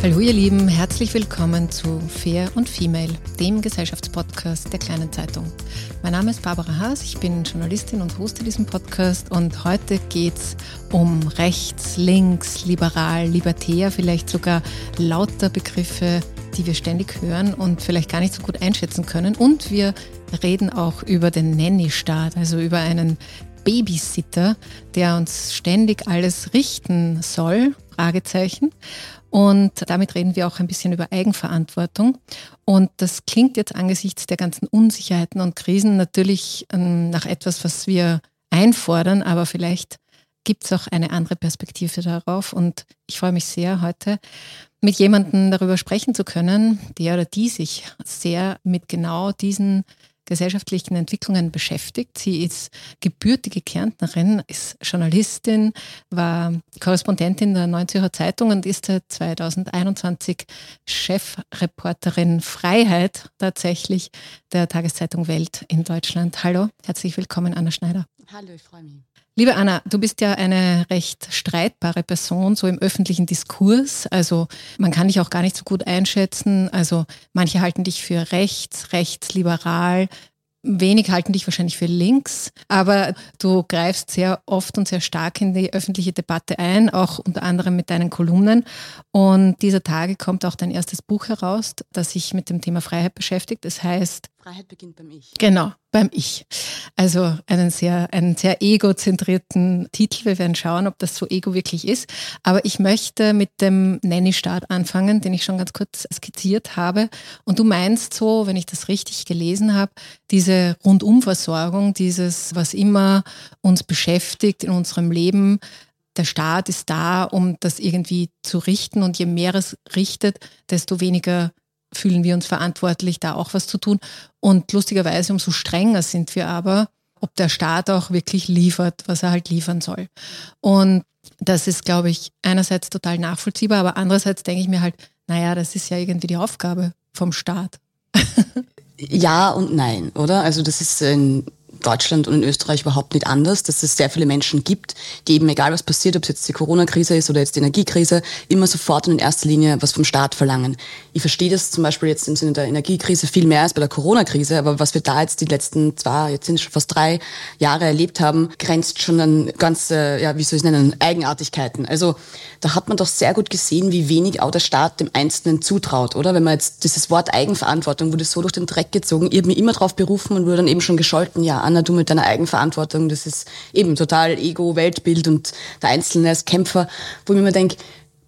Hallo ihr Lieben, herzlich willkommen zu Fair und Female, dem Gesellschaftspodcast der kleinen Zeitung. Mein Name ist Barbara Haas, ich bin Journalistin und hoste diesen Podcast und heute geht's um rechts, links, liberal, libertär, vielleicht sogar lauter Begriffe, die wir ständig hören und vielleicht gar nicht so gut einschätzen können. Und wir reden auch über den Nanny-Staat, also über einen Babysitter, der uns ständig alles richten soll, Fragezeichen. Und damit reden wir auch ein bisschen über Eigenverantwortung. Und das klingt jetzt angesichts der ganzen Unsicherheiten und Krisen natürlich ähm, nach etwas, was wir einfordern, aber vielleicht gibt es auch eine andere Perspektive darauf. Und ich freue mich sehr, heute mit jemandem darüber sprechen zu können, der oder die sich sehr mit genau diesen gesellschaftlichen Entwicklungen beschäftigt. Sie ist gebürtige Kärntnerin, ist Journalistin, war Korrespondentin der Neuen Zürcher Zeitung und ist seit 2021 Chefreporterin Freiheit tatsächlich der Tageszeitung Welt in Deutschland. Hallo, herzlich willkommen, Anna Schneider. Hallo, ich freue mich. Liebe Anna, du bist ja eine recht streitbare Person, so im öffentlichen Diskurs. Also man kann dich auch gar nicht so gut einschätzen. Also manche halten dich für rechts, rechtsliberal, Wenig halten dich wahrscheinlich für links, aber du greifst sehr oft und sehr stark in die öffentliche Debatte ein, auch unter anderem mit deinen Kolumnen. Und dieser Tage kommt auch dein erstes Buch heraus, das sich mit dem Thema Freiheit beschäftigt. Das heißt Freiheit beginnt beim Ich. Genau, beim Ich. Also einen sehr, einen sehr egozentrierten Titel. Wir werden schauen, ob das so ego wirklich ist. Aber ich möchte mit dem Nanny-Staat anfangen, den ich schon ganz kurz skizziert habe. Und du meinst so, wenn ich das richtig gelesen habe, diese Rundumversorgung, dieses, was immer uns beschäftigt in unserem Leben, der Staat ist da, um das irgendwie zu richten. Und je mehr es richtet, desto weniger fühlen wir uns verantwortlich, da auch was zu tun. Und lustigerweise, umso strenger sind wir aber, ob der Staat auch wirklich liefert, was er halt liefern soll. Und das ist, glaube ich, einerseits total nachvollziehbar, aber andererseits denke ich mir halt, naja, das ist ja irgendwie die Aufgabe vom Staat. ja und nein, oder? Also das ist ein Deutschland und in Österreich überhaupt nicht anders, dass es sehr viele Menschen gibt, die eben, egal was passiert, ob es jetzt die Corona-Krise ist oder jetzt die Energiekrise, immer sofort und in erster Linie was vom Staat verlangen. Ich verstehe das zum Beispiel jetzt im Sinne der Energiekrise viel mehr als bei der Corona-Krise, aber was wir da jetzt die letzten zwei, jetzt sind es schon fast drei Jahre erlebt haben, grenzt schon an ganze, ja, wie soll ich es nennen, Eigenartigkeiten. Also da hat man doch sehr gut gesehen, wie wenig auch der Staat dem Einzelnen zutraut, oder? Wenn man jetzt dieses Wort Eigenverantwortung wurde so durch den Dreck gezogen, ihr habt mich immer darauf berufen und wurde dann eben schon gescholten, ja, Anna, du mit deiner Eigenverantwortung, das ist eben total Ego, Weltbild und der Einzelne als Kämpfer, wo ich mir denke,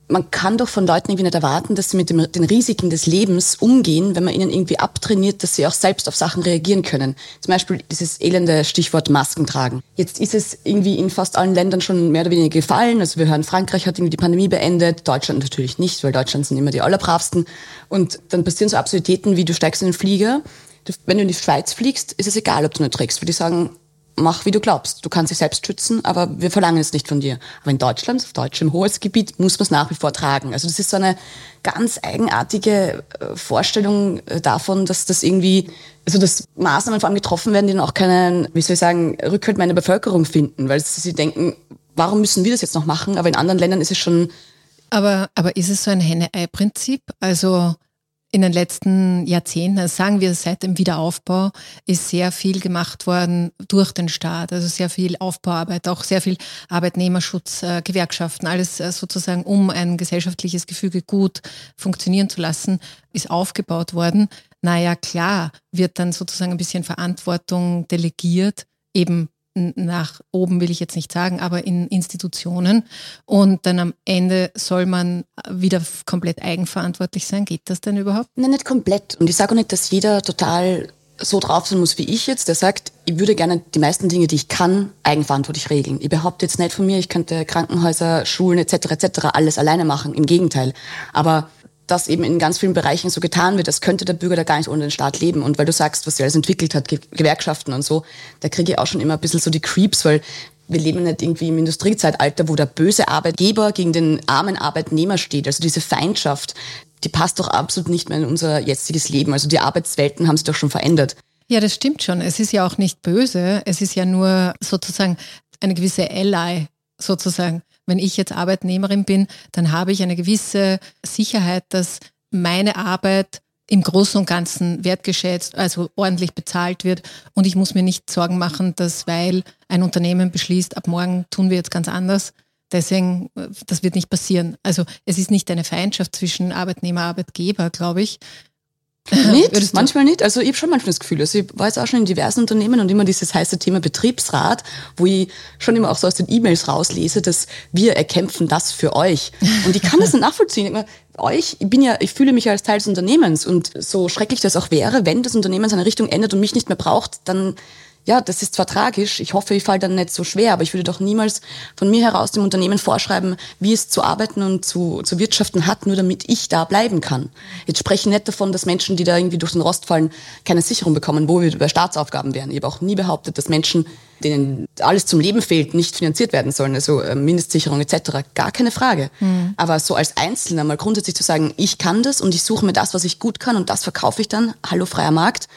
man kann doch von Leuten irgendwie nicht erwarten, dass sie mit dem, den Risiken des Lebens umgehen, wenn man ihnen irgendwie abtrainiert, dass sie auch selbst auf Sachen reagieren können. Zum Beispiel dieses elende Stichwort Masken tragen. Jetzt ist es irgendwie in fast allen Ländern schon mehr oder weniger gefallen. Also wir hören, Frankreich hat irgendwie die Pandemie beendet, Deutschland natürlich nicht, weil Deutschland sind immer die allerbravsten. Und dann passieren so Absurditäten wie du steigst in den Flieger wenn du in die Schweiz fliegst, ist es egal, ob du nur trägst, weil die sagen, mach wie du glaubst. Du kannst dich selbst schützen, aber wir verlangen es nicht von dir. Aber in Deutschland, auf deutschem Hoheitsgebiet, muss man es nach wie vor tragen. Also das ist so eine ganz eigenartige äh, Vorstellung äh, davon, dass das irgendwie, also dass Maßnahmen vor allem getroffen werden, die dann auch keinen, wie soll ich sagen, Rückhalt meiner Bevölkerung finden, weil sie denken, warum müssen wir das jetzt noch machen? Aber in anderen Ländern ist es schon. Aber, aber ist es so ein Henne-Ei-Prinzip? Also in den letzten Jahrzehnten, also sagen wir seit dem Wiederaufbau, ist sehr viel gemacht worden durch den Staat. Also sehr viel Aufbauarbeit, auch sehr viel Arbeitnehmerschutz, äh, Gewerkschaften, alles äh, sozusagen, um ein gesellschaftliches Gefüge gut funktionieren zu lassen, ist aufgebaut worden. Naja, klar, wird dann sozusagen ein bisschen Verantwortung delegiert, eben nach oben will ich jetzt nicht sagen, aber in Institutionen. Und dann am Ende soll man wieder komplett eigenverantwortlich sein. Geht das denn überhaupt? Nein, nicht komplett. Und ich sage auch nicht, dass jeder total so drauf sein muss wie ich jetzt, der sagt, ich würde gerne die meisten Dinge, die ich kann, eigenverantwortlich regeln. Ich behaupte jetzt nicht von mir, ich könnte Krankenhäuser, Schulen etc. etc. alles alleine machen. Im Gegenteil. Aber dass eben in ganz vielen Bereichen so getan wird, als könnte der Bürger da gar nicht ohne den Staat leben. Und weil du sagst, was sie alles entwickelt hat, Gewerkschaften und so, da kriege ich auch schon immer ein bisschen so die Creeps, weil wir leben nicht irgendwie im Industriezeitalter, wo der böse Arbeitgeber gegen den armen Arbeitnehmer steht. Also diese Feindschaft, die passt doch absolut nicht mehr in unser jetziges Leben. Also die Arbeitswelten haben sich doch schon verändert. Ja, das stimmt schon. Es ist ja auch nicht böse. Es ist ja nur sozusagen eine gewisse Ally sozusagen. Wenn ich jetzt Arbeitnehmerin bin, dann habe ich eine gewisse Sicherheit, dass meine Arbeit im Großen und Ganzen wertgeschätzt, also ordentlich bezahlt wird. Und ich muss mir nicht Sorgen machen, dass weil ein Unternehmen beschließt, ab morgen tun wir jetzt ganz anders. Deswegen, das wird nicht passieren. Also es ist nicht eine Feindschaft zwischen Arbeitnehmer, Arbeitgeber, glaube ich, Nicht, manchmal nicht. Also ich habe schon manchmal das Gefühl, also ich war jetzt auch schon in diversen Unternehmen und immer dieses heiße Thema Betriebsrat, wo ich schon immer auch so aus den E-Mails rauslese, dass wir erkämpfen das für euch. Und ich kann das nicht nachvollziehen. Ich meine, euch, ich bin ja, ich fühle mich als Teil des Unternehmens und so schrecklich das auch wäre, wenn das Unternehmen seine Richtung ändert und mich nicht mehr braucht, dann ja, das ist zwar tragisch, ich hoffe, ich falle dann nicht so schwer, aber ich würde doch niemals von mir heraus dem Unternehmen vorschreiben, wie es zu arbeiten und zu, zu wirtschaften hat, nur damit ich da bleiben kann. Jetzt spreche ich nicht davon, dass Menschen, die da irgendwie durch den Rost fallen, keine Sicherung bekommen, wo wir bei Staatsaufgaben wären. Ich habe auch nie behauptet, dass Menschen, denen alles zum Leben fehlt, nicht finanziert werden sollen, also äh, Mindestsicherung etc. Gar keine Frage. Mhm. Aber so als Einzelner mal grundsätzlich zu sagen, ich kann das und ich suche mir das, was ich gut kann und das verkaufe ich dann, hallo freier Markt,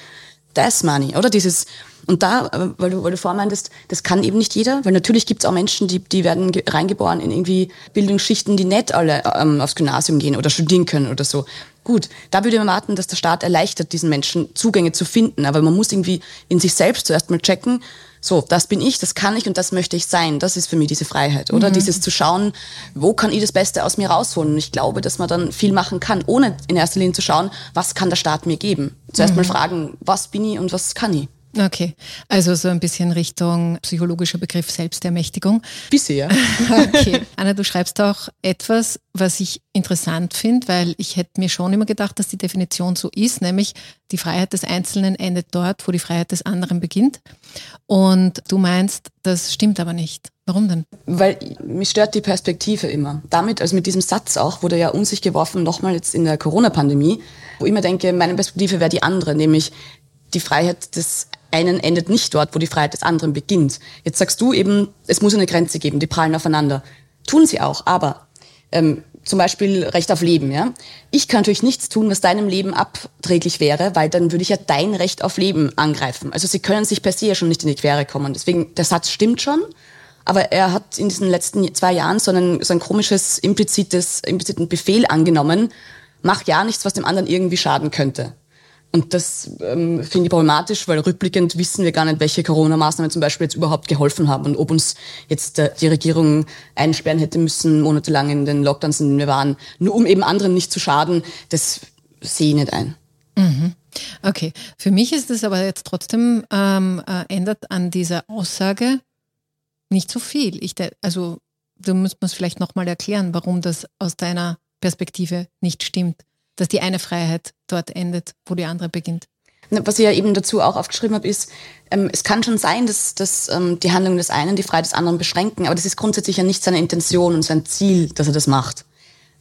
das Money, oder? Dieses und da, äh, weil du, weil du vorher meintest, das kann eben nicht jeder, weil natürlich gibt es auch Menschen, die, die werden reingeboren in irgendwie Bildungsschichten, die nicht alle ähm, aufs Gymnasium gehen oder studieren können oder so. Gut, da würde man erwarten, dass der Staat erleichtert, diesen Menschen Zugänge zu finden. Aber man muss irgendwie in sich selbst zuerst mal checken, so, das bin ich, das kann ich und das möchte ich sein. Das ist für mich diese Freiheit, oder? Mhm. Dieses zu schauen, wo kann ich das Beste aus mir rausholen? Und ich glaube, dass man dann viel machen kann, ohne in erster Linie zu schauen, was kann der Staat mir geben? Zuerst mhm. mal fragen, was bin ich und was kann ich? Okay, also so ein bisschen Richtung psychologischer Begriff Selbstermächtigung. Bisher. okay. Anna, du schreibst auch etwas, was ich interessant finde, weil ich hätte mir schon immer gedacht, dass die Definition so ist, nämlich die Freiheit des Einzelnen endet dort, wo die Freiheit des anderen beginnt. Und du meinst, das stimmt aber nicht. Warum denn? Weil mich stört die Perspektive immer. Damit, also mit diesem Satz auch, wurde ja um sich geworfen, nochmal jetzt in der Corona-Pandemie, wo ich immer denke, meine Perspektive wäre die andere, nämlich die Freiheit des einen endet nicht dort, wo die Freiheit des anderen beginnt. Jetzt sagst du eben, es muss eine Grenze geben, die prallen aufeinander. Tun sie auch, aber ähm, zum Beispiel Recht auf Leben. Ja? Ich kann natürlich nichts tun, was deinem Leben abträglich wäre, weil dann würde ich ja dein Recht auf Leben angreifen. Also sie können sich per se ja schon nicht in die Quere kommen. Deswegen, der Satz stimmt schon, aber er hat in diesen letzten zwei Jahren so ein, so ein komisches, implizites, impliziten Befehl angenommen, mach ja nichts, was dem anderen irgendwie schaden könnte. Und das ähm, finde ich problematisch, weil rückblickend wissen wir gar nicht, welche Corona-Maßnahmen zum Beispiel jetzt überhaupt geholfen haben und ob uns jetzt äh, die Regierung einsperren hätte müssen, monatelang in den Lockdowns, in denen wir waren, nur um eben anderen nicht zu schaden, das sehe ich nicht ein. Mhm. Okay, für mich ist es aber jetzt trotzdem ähm, äh, ändert an dieser Aussage nicht so viel. Ich, also du musst mir es vielleicht nochmal erklären, warum das aus deiner Perspektive nicht stimmt dass die eine Freiheit dort endet, wo die andere beginnt. Was ich ja eben dazu auch aufgeschrieben habe, ist, ähm, es kann schon sein, dass, dass ähm, die Handlungen des einen die Freiheit des anderen beschränken, aber das ist grundsätzlich ja nicht seine Intention und sein Ziel, dass er das macht.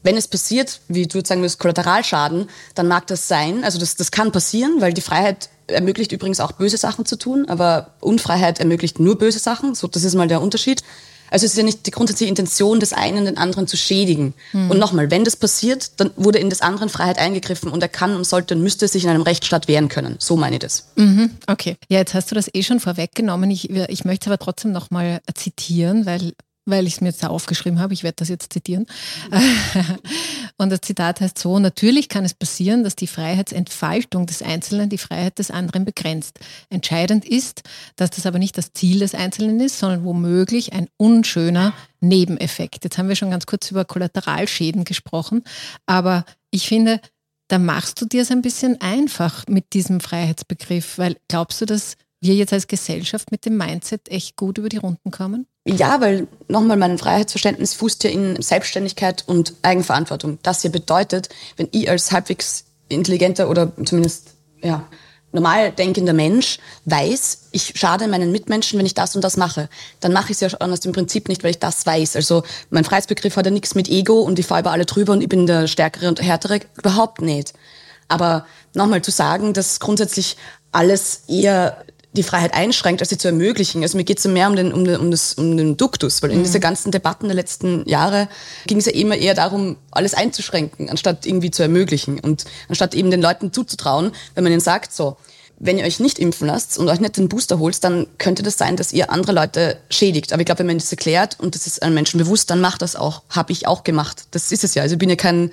wenn es passiert, wie du jetzt sagen würdest, Kollateralschaden, dann mag das sein. Also das, das kann passieren, weil die Freiheit ermöglicht übrigens auch böse Sachen zu tun, aber Unfreiheit ermöglicht nur böse Sachen. So, das ist mal der Unterschied. Also es ist ja nicht die grundsätzliche Intention des einen, den anderen zu schädigen. Mhm. Und nochmal, wenn das passiert, dann wurde in des anderen Freiheit eingegriffen und er kann und sollte und müsste sich in einem Rechtsstaat wehren können. So meine ich das. Mhm. Okay. Ja, jetzt hast du das eh schon vorweggenommen. Ich, ich möchte es aber trotzdem nochmal zitieren, weil weil ich es mir jetzt da aufgeschrieben habe, ich werde das jetzt zitieren. Und das Zitat heißt so, natürlich kann es passieren, dass die Freiheitsentfaltung des Einzelnen die Freiheit des anderen begrenzt. Entscheidend ist, dass das aber nicht das Ziel des Einzelnen ist, sondern womöglich ein unschöner Nebeneffekt. Jetzt haben wir schon ganz kurz über Kollateralschäden gesprochen, aber ich finde, da machst du dir es ein bisschen einfach mit diesem Freiheitsbegriff, weil glaubst du, dass wir jetzt als Gesellschaft mit dem Mindset echt gut über die Runden kommen? Ja, weil nochmal mein Freiheitsverständnis fußt ja in Selbstständigkeit und Eigenverantwortung. Das hier bedeutet, wenn ich als halbwegs intelligenter oder zumindest ja, normal denkender Mensch weiß, ich schade meinen Mitmenschen, wenn ich das und das mache, dann mache ich es ja schon aus dem Prinzip nicht, weil ich das weiß. Also mein Freiheitsbegriff hat ja nichts mit Ego und ich fahre über alle drüber und ich bin der Stärkere und Härtere, überhaupt nicht. Aber nochmal zu sagen, dass grundsätzlich alles eher die Freiheit einschränkt, als sie zu ermöglichen. Also mir geht es mehr um den, um, den, um, das, um den Duktus, weil in mhm. dieser ganzen Debatten der letzten Jahre ging es ja immer eher darum, alles einzuschränken, anstatt irgendwie zu ermöglichen und anstatt eben den Leuten zuzutrauen, wenn man ihnen sagt, so, wenn ihr euch nicht impfen lasst und euch nicht den Booster holt, dann könnte das sein, dass ihr andere Leute schädigt. Aber ich glaube, wenn man das erklärt und das ist einem Menschen bewusst, dann macht das auch. Habe ich auch gemacht. Das ist es ja. Also ich bin ja kein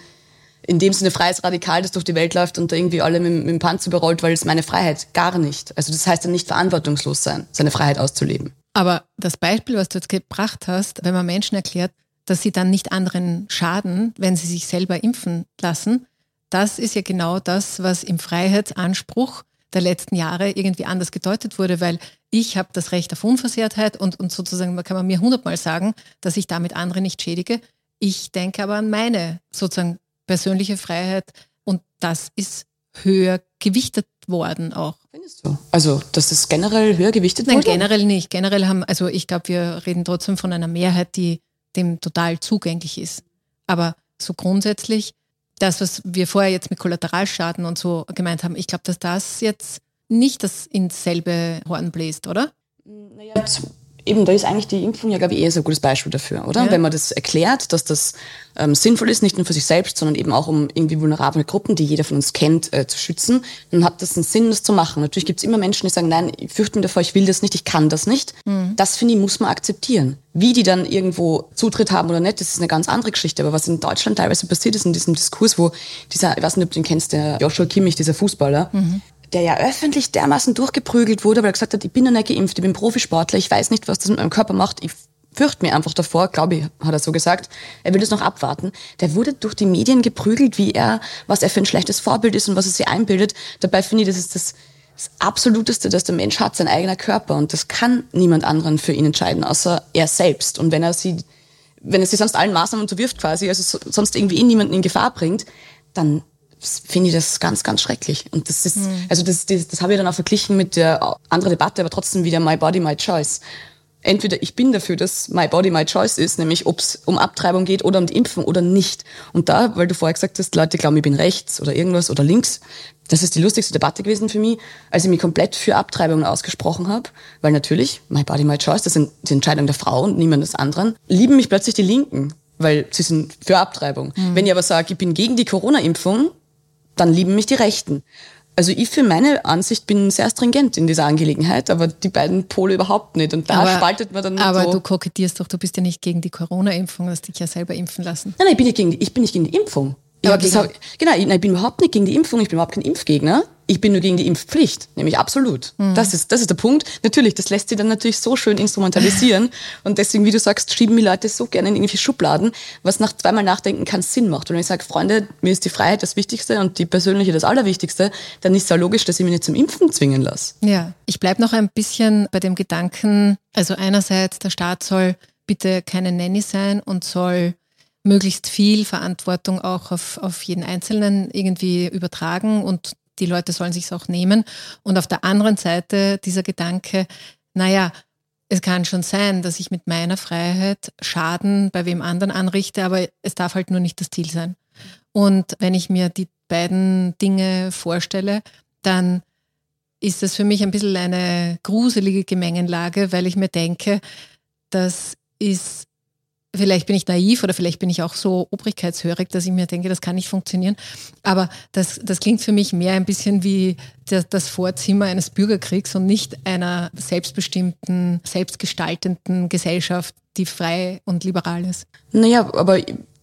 in dem Sinne freies Radikal, das durch die Welt läuft und da irgendwie alle mit, mit dem Panzer überrollt, weil es meine Freiheit gar nicht. Also das heißt ja nicht verantwortungslos sein, seine Freiheit auszuleben. Aber das Beispiel, was du jetzt gebracht hast, wenn man Menschen erklärt, dass sie dann nicht anderen schaden, wenn sie sich selber impfen lassen, das ist ja genau das, was im Freiheitsanspruch der letzten Jahre irgendwie anders gedeutet wurde, weil ich habe das Recht auf Unversehrtheit und, und sozusagen, kann man mir hundertmal sagen, dass ich damit andere nicht schädige. Ich denke aber an meine sozusagen persönliche Freiheit und das ist höher gewichtet worden auch. Findest du? Also, dass das generell höher gewichtet wurde? Nein, generell nicht. Generell haben, also ich glaube, wir reden trotzdem von einer Mehrheit, die dem total zugänglich ist. Aber so grundsätzlich, das, was wir vorher jetzt mit Kollateralschaden und so gemeint haben, ich glaube, dass das jetzt nicht das ins selbe Horn bläst, oder? Naja, eben, da ist eigentlich die Impfung ja, glaube ich, eher so ein gutes Beispiel dafür, oder? Ja. Wenn man das erklärt, dass das ähm, sinnvoll ist, nicht nur für sich selbst, sondern eben auch um irgendwie vulnerable Gruppen, die jeder von uns kennt, äh, zu schützen, dann hat das einen Sinn, das zu machen. Natürlich gibt es immer Menschen, die sagen, nein, ich fürchte mich davor, ich will das nicht, ich kann das nicht. Mhm. Das, finde ich, muss man akzeptieren. Wie die dann irgendwo Zutritt haben oder nicht, das ist eine ganz andere Geschichte. Aber was in Deutschland teilweise passiert ist in diesem Diskurs, wo dieser, ich weiß nicht, ob du ihn kennst, der Joshua Kimmich, dieser Fußballer, mhm der ja öffentlich dermaßen durchgeprügelt wurde, weil er gesagt hat, ich bin noch nicht geimpft, ich bin Profisportler, ich weiß nicht, was das mit meinem Körper macht, ich fürchte mir einfach davor, glaube ich, hat er so gesagt. Er will das noch abwarten. Der wurde durch die Medien geprügelt, wie er, was er für ein schlechtes Vorbild ist und was er sich einbildet. Dabei finde ich, das ist das, das Absoluteste, das der Mensch hat, sein eigener Körper. Und das kann niemand anderen für ihn entscheiden, außer er selbst. Und wenn er sie, wenn er sie sonst allen Maßnahmen unterwirft quasi, also sonst irgendwie eh niemanden in Gefahr bringt, dann finde ich das ganz, ganz schrecklich. Und das ist, mhm. also das, das, das habe ich dann auch verglichen mit der anderen Debatte, aber trotzdem wieder My Body, My Choice. Entweder ich bin dafür, dass My Body, My Choice ist, nämlich ob es um Abtreibung geht oder um die Impfung oder nicht. Und da, weil du vorher gesagt hast, Leute glauben, ich bin rechts oder irgendwas oder links, das ist die lustigste Debatte gewesen für mich, als ich mich komplett für Abtreibungen ausgesprochen habe, weil natürlich, My Body, My Choice, das sind die Entscheidungen der Frau und niemandes anderen, lieben mich plötzlich die Linken, weil sie sind für Abtreibung. Mhm. Wenn ich aber sage, ich bin gegen die Corona-Impfung, dann lieben mich die Rechten. Also ich für meine Ansicht bin sehr stringent in dieser Angelegenheit, aber die beiden Pole überhaupt nicht. Und da aber, spaltet man dann Aber so. du kokettierst doch, du bist ja nicht gegen die Corona-Impfung, hast dich ja selber impfen lassen. Nein, nein, ich bin nicht gegen die, ich bin nicht gegen die Impfung. Ja, hab, genau, ich, bin überhaupt nicht gegen die Impfung, ich bin überhaupt kein Impfgegner. Ich bin nur gegen die Impfpflicht, nämlich absolut. Mhm. Das, ist, das ist der Punkt. Natürlich, das lässt sich dann natürlich so schön instrumentalisieren. und deswegen, wie du sagst, schieben die Leute so gerne in irgendwie Schubladen, was nach zweimal Nachdenken keinen Sinn macht. Und wenn ich sage, Freunde, mir ist die Freiheit das Wichtigste und die persönliche das Allerwichtigste, dann ist es ja logisch, dass ich mich nicht zum Impfen zwingen lasse. Ja, ich bleibe noch ein bisschen bei dem Gedanken, also einerseits, der Staat soll bitte keine Nanny sein und soll möglichst viel Verantwortung auch auf, auf jeden Einzelnen irgendwie übertragen und die Leute sollen sich auch nehmen. Und auf der anderen Seite dieser Gedanke, naja, es kann schon sein, dass ich mit meiner Freiheit Schaden bei wem anderen anrichte, aber es darf halt nur nicht das Ziel sein. Und wenn ich mir die beiden Dinge vorstelle, dann ist das für mich ein bisschen eine gruselige Gemengenlage, weil ich mir denke, das ist Vielleicht bin ich naiv oder vielleicht bin ich auch so obrigkeitshörig, dass ich mir denke, das kann nicht funktionieren. Aber das, das klingt für mich mehr ein bisschen wie das, das Vorzimmer eines Bürgerkriegs und nicht einer selbstbestimmten, selbstgestaltenden Gesellschaft, die frei und liberal ist. Naja, aber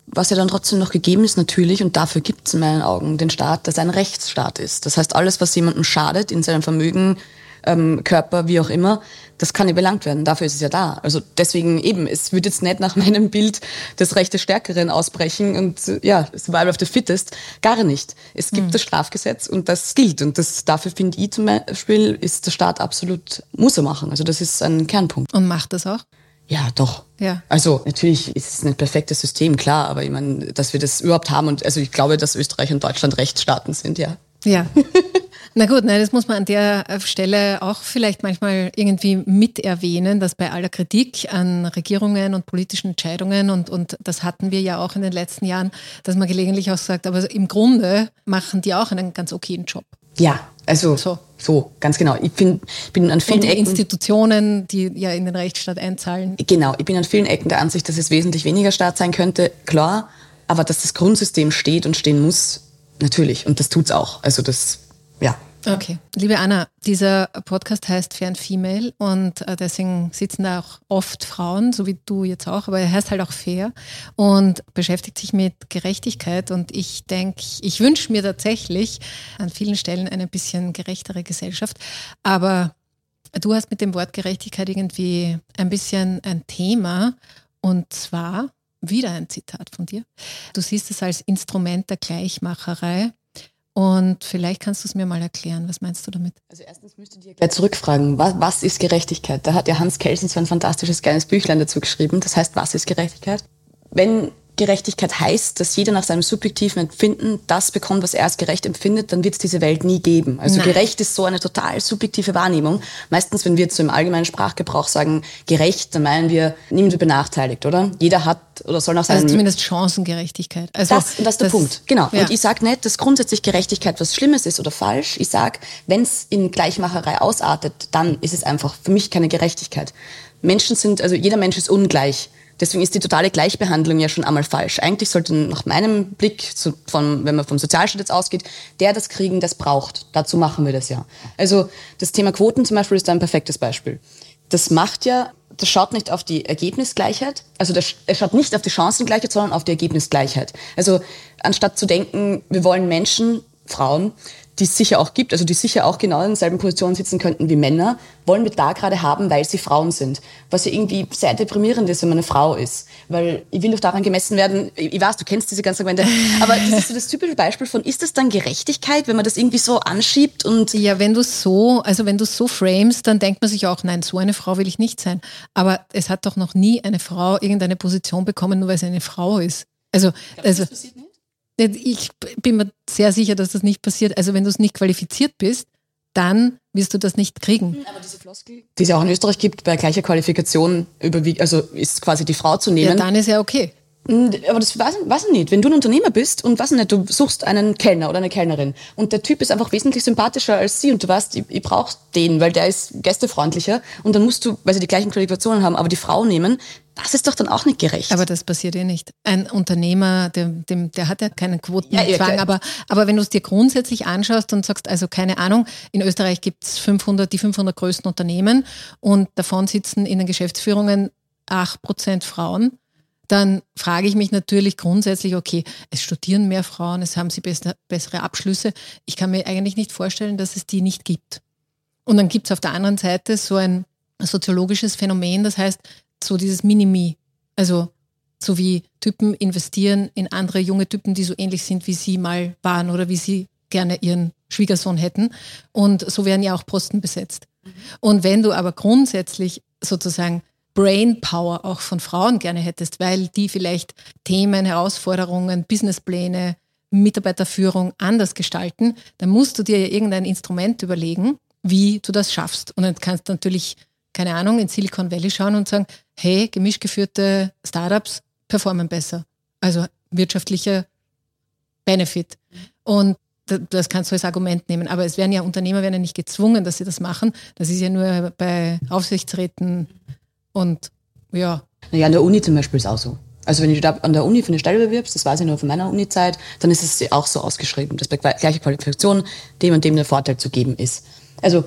was ja dann trotzdem noch gegeben ist natürlich, und dafür gibt es in meinen Augen den Staat, dass er ein Rechtsstaat ist. Das heißt, alles, was jemandem schadet in seinem Vermögen, ähm, Körper, wie auch immer, das kann ja belangt werden. Dafür ist es ja da. Also deswegen eben, es wird jetzt nicht nach meinem Bild das Recht des Stärkeren ausbrechen und ja, Survival of the Fittest. Gar nicht. Es gibt mhm. das Strafgesetz und das gilt. Und das dafür finde ich zum Beispiel, ist der Staat absolut, muss er machen. Also das ist ein Kernpunkt. Und macht das auch? Ja, doch. Ja. Also natürlich ist es ein perfektes System, klar, aber ich meine, dass wir das überhaupt haben und also ich glaube, dass Österreich und Deutschland Rechtsstaaten sind, ja. Ja. Na gut, nein, das muss man an der Stelle auch vielleicht manchmal irgendwie mit erwähnen, dass bei aller Kritik an Regierungen und politischen Entscheidungen und, und das hatten wir ja auch in den letzten Jahren, dass man gelegentlich auch sagt, aber im Grunde machen die auch einen ganz okayen Job. Ja, also so, so ganz genau. Ich bin, bin an vielen und Ecken. Institutionen, die ja in den Rechtsstaat einzahlen. Genau, ich bin an vielen Ecken der Ansicht, dass es wesentlich weniger Staat sein könnte, klar, aber dass das Grundsystem steht und stehen muss, natürlich. Und das tut's auch. Also das, ja. Okay. Liebe Anna, dieser Podcast heißt Fair and Female und äh, deswegen sitzen da auch oft Frauen, so wie du jetzt auch, aber er heißt halt auch Fair und beschäftigt sich mit Gerechtigkeit und ich denke, ich wünsche mir tatsächlich an vielen Stellen eine bisschen gerechtere Gesellschaft, aber du hast mit dem Wort Gerechtigkeit irgendwie ein bisschen ein Thema und zwar wieder ein Zitat von dir. Du siehst es als Instrument der Gleichmacherei und vielleicht kannst du es mir mal erklären. Was meinst du damit? Also erstens müsste ich gleich zurückfragen, was, was ist Gerechtigkeit? Da hat ja Hans Kelsen so ein fantastisches kleines Büchlein dazu geschrieben. Das heißt, was ist Gerechtigkeit? Wenn Gerechtigkeit heißt, dass jeder nach seinem subjektiven Empfinden das bekommt, was er als gerecht empfindet, dann wird es diese Welt nie geben. Also Nein. gerecht ist so eine total subjektive Wahrnehmung. Meistens, wenn wir jetzt so im allgemeinen Sprachgebrauch sagen, gerecht, dann meinen wir, niemand wird benachteiligt, oder? Jeder hat oder soll nach seinem... Also zumindest Chancengerechtigkeit. Also das, das ist der das, Punkt, genau. Ja. Und ich sage nicht, dass grundsätzlich Gerechtigkeit was Schlimmes ist oder falsch. Ich sage, wenn es in Gleichmacherei ausartet, dann ist es einfach für mich keine Gerechtigkeit. Menschen sind, also jeder Mensch ist ungleich. Deswegen ist die totale Gleichbehandlung ja schon einmal falsch. Eigentlich sollte nach meinem Blick, von, wenn man vom Sozialstaat jetzt ausgeht, der das kriegen, das braucht. Dazu machen wir das ja. Also das Thema Quoten zum Beispiel ist da ein perfektes Beispiel. Das macht ja, das schaut nicht auf die Ergebnisgleichheit, also das, es schaut nicht auf die Chancengleichheit, sondern auf die Ergebnisgleichheit. Also anstatt zu denken, wir wollen Menschen, Frauen, die es sicher auch gibt, also die sicher auch genau in derselben Position sitzen könnten wie Männer, wollen wir da gerade haben, weil sie Frauen sind. Was ja irgendwie sehr deprimierend ist, wenn man eine Frau ist. Weil ich will doch daran gemessen werden, ich weiß, du kennst diese ganzen Argumente, aber das ist so das typische Beispiel von, ist das dann Gerechtigkeit, wenn man das irgendwie so anschiebt und... Ja, wenn du so, also wenn du so framest, dann denkt man sich auch, nein, so eine Frau will ich nicht sein. Aber es hat doch noch nie eine Frau irgendeine Position bekommen, nur weil sie eine Frau ist. Also, also, das passiert nicht? Ich bin mir sehr sicher, dass das nicht passiert. Also wenn du es nicht qualifiziert bist, dann wirst du das nicht kriegen. Hm, aber diese Floskel, die es ja auch in Österreich gibt, bei gleicher Qualifikation überwiegt, also ist quasi die Frau zu nehmen. Ja, dann ist ja okay. Aber das weiß, weiß ich nicht. Wenn du ein Unternehmer bist und was nicht, du suchst einen Kellner oder eine Kellnerin und der Typ ist einfach wesentlich sympathischer als sie und du weißt, ich, ich brauche den, weil der ist gästefreundlicher und dann musst du, weil sie die gleichen Qualifikationen haben, aber die Frau nehmen, das ist doch dann auch nicht gerecht. Aber das passiert ja nicht. Ein Unternehmer, der, dem, der hat ja keinen Quotenzwang, ja, aber, aber wenn du es dir grundsätzlich anschaust und sagst, also keine Ahnung, in Österreich gibt es 500, die 500 größten Unternehmen und davon sitzen in den Geschäftsführungen 8% Frauen, dann frage ich mich natürlich grundsätzlich, okay, es studieren mehr Frauen, es haben sie bessere Abschlüsse. Ich kann mir eigentlich nicht vorstellen, dass es die nicht gibt. Und dann gibt es auf der anderen Seite so ein soziologisches Phänomen, das heißt, so dieses Minimi. Also so wie Typen investieren in andere junge Typen, die so ähnlich sind, wie sie mal waren oder wie sie gerne ihren Schwiegersohn hätten. Und so werden ja auch Posten besetzt. Mhm. Und wenn du aber grundsätzlich sozusagen Brainpower auch von Frauen gerne hättest, weil die vielleicht Themen, Herausforderungen, Businesspläne, Mitarbeiterführung anders gestalten, dann musst du dir ja irgendein Instrument überlegen, wie du das schaffst. Und dann kannst du natürlich keine Ahnung, in Silicon Valley schauen und sagen, hey, gemischt geführte Startups performen besser. Also wirtschaftlicher Benefit. Und das kannst du als Argument nehmen. Aber es werden ja Unternehmer werden ja nicht gezwungen, dass sie das machen. Das ist ja nur bei Aufsichtsräten und ja. Ja, an der Uni zum Beispiel ist auch so. Also wenn du da an der Uni für eine Stelle bewirbst, das weiß ich nur von meiner Uni-Zeit, dann ist es auch so ausgeschrieben, dass bei gleicher Qualifikation dem und dem der Vorteil zu geben ist. Also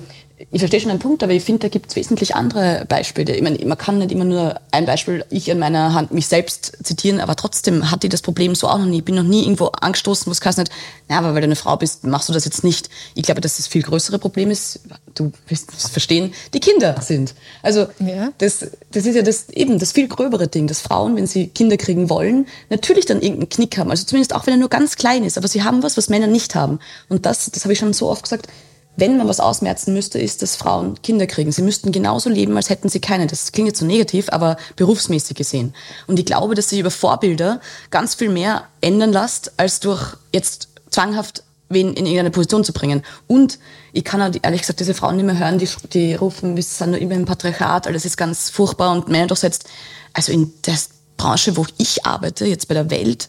ich verstehe schon einen Punkt, aber ich finde, da gibt es wesentlich andere Beispiele. Ich meine, man kann nicht immer nur ein Beispiel, ich an meiner Hand mich selbst zitieren, aber trotzdem hatte ich das Problem so auch noch nie. Ich bin noch nie irgendwo angestoßen, wo es heißt nicht, na, aber weil du eine Frau bist, machst du das jetzt nicht. Ich glaube, dass das viel größere Problem ist, du wirst es verstehen, die Kinder sind. Also ja. das, das ist ja das eben das viel gröbere Ding, dass Frauen, wenn sie Kinder kriegen wollen, natürlich dann irgendeinen Knick haben. Also zumindest auch wenn er nur ganz klein ist, aber sie haben was, was Männer nicht haben. Und das, das habe ich schon so oft gesagt, wenn man was ausmerzen müsste, ist, dass Frauen Kinder kriegen. Sie müssten genauso leben, als hätten sie keine. Das klingt jetzt so negativ, aber berufsmäßig gesehen. Und ich glaube, dass sich über Vorbilder ganz viel mehr ändern lässt, als durch jetzt zwanghaft wen in irgendeine Position zu bringen. Und ich kann auch ehrlich gesagt diese Frauen nicht mehr hören, die, die rufen, wir sind nur immer im Patriarchat, alles ist ganz furchtbar und Männer durchsetzt. Also in der Branche, wo ich arbeite, jetzt bei der Welt,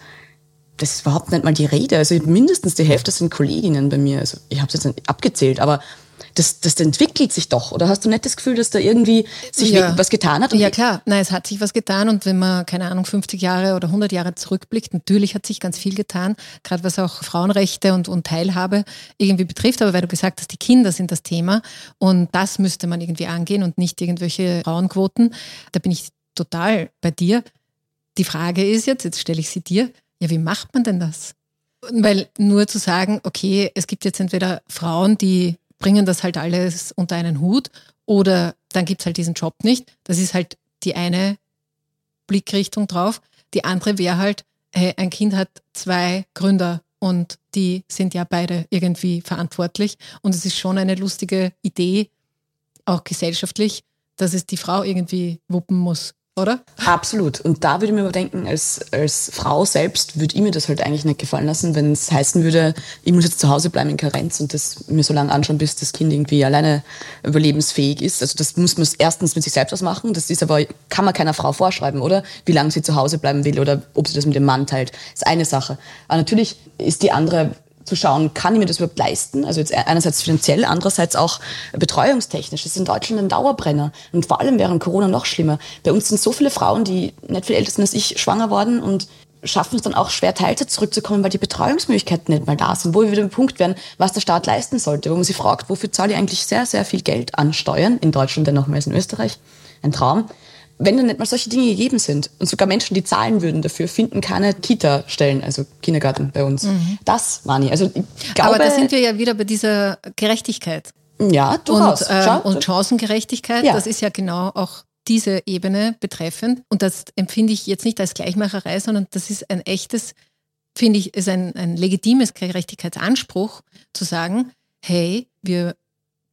das ist überhaupt nicht mal die Rede. Also mindestens die Hälfte sind Kolleginnen bei mir. Also ich habe es jetzt nicht abgezählt, aber das, das entwickelt sich doch. Oder hast du nicht das Gefühl, dass da irgendwie sich ja. was getan hat? ja klar, nein, es hat sich was getan und wenn man, keine Ahnung, 50 Jahre oder 100 Jahre zurückblickt, natürlich hat sich ganz viel getan, gerade was auch Frauenrechte und, und Teilhabe irgendwie betrifft. Aber weil du gesagt hast, die Kinder sind das Thema und das müsste man irgendwie angehen und nicht irgendwelche Frauenquoten. Da bin ich total bei dir. Die Frage ist jetzt, jetzt stelle ich sie dir, ja, wie macht man denn das? Weil nur zu sagen, okay, es gibt jetzt entweder Frauen, die bringen das halt alles unter einen Hut oder dann gibt es halt diesen Job nicht. Das ist halt die eine Blickrichtung drauf. Die andere wäre halt, hey, ein Kind hat zwei Gründer und die sind ja beide irgendwie verantwortlich. Und es ist schon eine lustige Idee, auch gesellschaftlich, dass es die Frau irgendwie wuppen muss oder? Absolut. Und da würde ich mir aber denken, als, als Frau selbst würde ich mir das halt eigentlich nicht gefallen lassen, wenn es heißen würde, ich muss jetzt zu Hause bleiben in Karenz und das mir so lange anschauen, bis das Kind irgendwie alleine überlebensfähig ist. Also das muss man erstens mit sich selbst ausmachen. Das ist aber, kann man keiner Frau vorschreiben, oder? Wie lange sie zu Hause bleiben will oder ob sie das mit dem Mann teilt. Das ist eine Sache. Aber natürlich ist die andere zu schauen, kann ich mir das überhaupt leisten? Also jetzt einerseits finanziell, andererseits auch betreuungstechnisch. Das ist in Deutschland ein Dauerbrenner. Und vor allem während Corona noch schlimmer. Bei uns sind so viele Frauen, die nicht viel älter sind als ich, schwanger worden und schaffen es dann auch schwer, Teilzeit zurückzukommen, weil die Betreuungsmöglichkeiten nicht mal da sind. Wo wir wieder im Punkt werden, was der Staat leisten sollte, wo man sich fragt, wofür zahle ich eigentlich sehr, sehr viel Geld an Steuern in Deutschland, denn nochmals in Österreich. Ein Traum wenn dann nicht mal solche Dinge gegeben sind und sogar Menschen, die zahlen würden dafür, finden keine Kita-Stellen, also Kindergarten bei uns. Mhm. Das war nie. Also ich glaube, Aber da sind wir ja wieder bei dieser Gerechtigkeit. Ja, durchaus. Und, äh, und Chancengerechtigkeit, ja. das ist ja genau auch diese Ebene betreffend. Und das empfinde ich jetzt nicht als Gleichmacherei, sondern das ist ein echtes, finde ich, ist ein, ein legitimes Gerechtigkeitsanspruch, zu sagen, hey, wir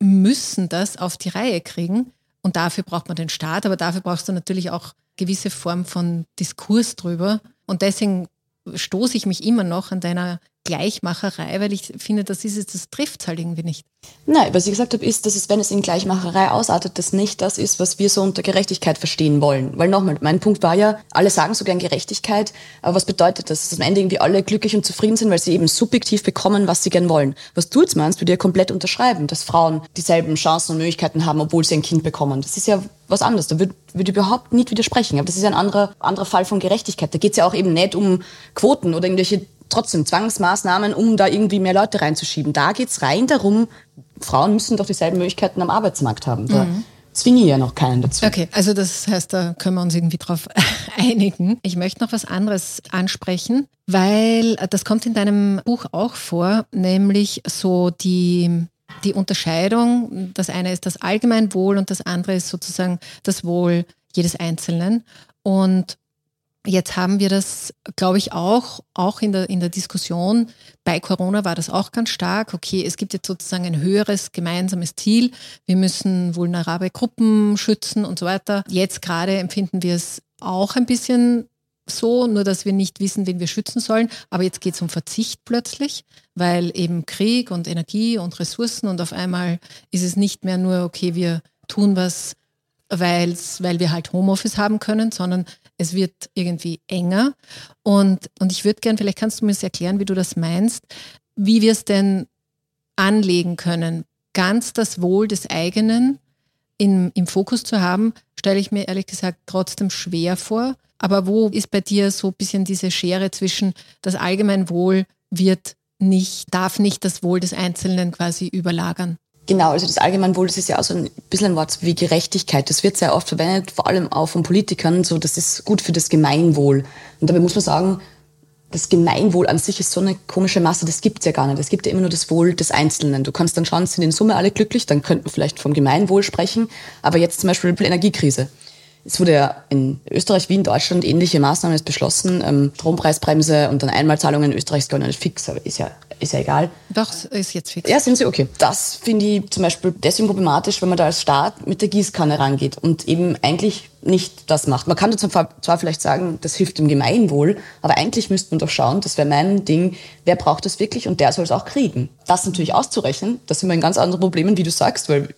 müssen das auf die Reihe kriegen und dafür braucht man den Staat, aber dafür brauchst du natürlich auch gewisse Form von Diskurs drüber. Und deswegen stoße ich mich immer noch an deiner Gleichmacherei, weil ich finde, das ist es, das trifft halt irgendwie nicht. Nein, was ich gesagt habe, ist, dass es, wenn es in Gleichmacherei ausartet, das nicht das ist, was wir so unter Gerechtigkeit verstehen wollen. Weil nochmal, mein Punkt war ja, alle sagen so gern Gerechtigkeit, aber was bedeutet das? Dass am Ende irgendwie alle glücklich und zufrieden sind, weil sie eben subjektiv bekommen, was sie gern wollen. Was du jetzt meinst, würde ja komplett unterschreiben, dass Frauen dieselben Chancen und Möglichkeiten haben, obwohl sie ein Kind bekommen. Das ist ja was anderes. Da würde würd ich überhaupt nicht widersprechen. Aber das ist ja ein anderer, anderer Fall von Gerechtigkeit. Da geht es ja auch eben nicht um Quoten oder irgendwelche trotzdem Zwangsmaßnahmen, um da irgendwie mehr Leute reinzuschieben. Da geht es rein darum, Frauen müssen doch dieselben Möglichkeiten am Arbeitsmarkt haben. Da mhm. zwinge ich ja noch keinen dazu. Okay, also das heißt, da können wir uns irgendwie drauf einigen. Ich möchte noch was anderes ansprechen, weil das kommt in deinem Buch auch vor, nämlich so die die Unterscheidung, das eine ist das Allgemeinwohl und das andere ist sozusagen das Wohl jedes Einzelnen. Und Jetzt haben wir das, glaube ich, auch, auch in der, in der Diskussion. Bei Corona war das auch ganz stark. Okay, es gibt jetzt sozusagen ein höheres gemeinsames Ziel. Wir müssen vulnerable Gruppen schützen und so weiter. Jetzt gerade empfinden wir es auch ein bisschen so, nur dass wir nicht wissen, wen wir schützen sollen. Aber jetzt geht es um Verzicht plötzlich, weil eben Krieg und Energie und Ressourcen und auf einmal ist es nicht mehr nur, okay, wir tun was weil's, weil wir halt Homeoffice haben können, sondern es wird irgendwie enger. Und, und ich würde gern, vielleicht kannst du mir das erklären, wie du das meinst, wie wir es denn anlegen können. Ganz das Wohl des eigenen in, im Fokus zu haben, stelle ich mir ehrlich gesagt trotzdem schwer vor. Aber wo ist bei dir so ein bisschen diese Schere zwischen das Allgemeinwohl wird nicht, darf nicht das Wohl des Einzelnen quasi überlagern? Genau, also das Allgemeinwohl, das ist ja auch so ein bisschen ein Wort wie Gerechtigkeit. Das wird sehr oft verwendet, vor allem auch von Politikern, so das ist gut für das Gemeinwohl. Und dabei muss man sagen, das Gemeinwohl an sich ist so eine komische Masse, das gibt's ja gar nicht. Es gibt ja immer nur das Wohl des Einzelnen. Du kannst dann schauen, sind in Summe alle glücklich, dann könnten wir vielleicht vom Gemeinwohl sprechen. Aber jetzt zum Beispiel die Energiekrise. Es wurde ja in Österreich wie in Deutschland ähnliche Maßnahmen beschlossen. Ähm, Strompreisbremse und dann Einmalzahlungen. In Österreich ist gar nicht fix, aber ist ja, ist ja egal. Doch, ist jetzt fix. Ja, sind sie okay. Das finde ich zum Beispiel deswegen problematisch, wenn man da als Staat mit der Gießkanne rangeht und eben eigentlich nicht das macht. Man kann zwar, zwar vielleicht sagen, das hilft dem Gemeinwohl, aber eigentlich müsste man doch schauen, das wäre mein Ding, wer braucht das wirklich und der soll es auch kriegen. Das natürlich auszurechnen, das sind wir in ganz anderen Problemen, wie du sagst, weil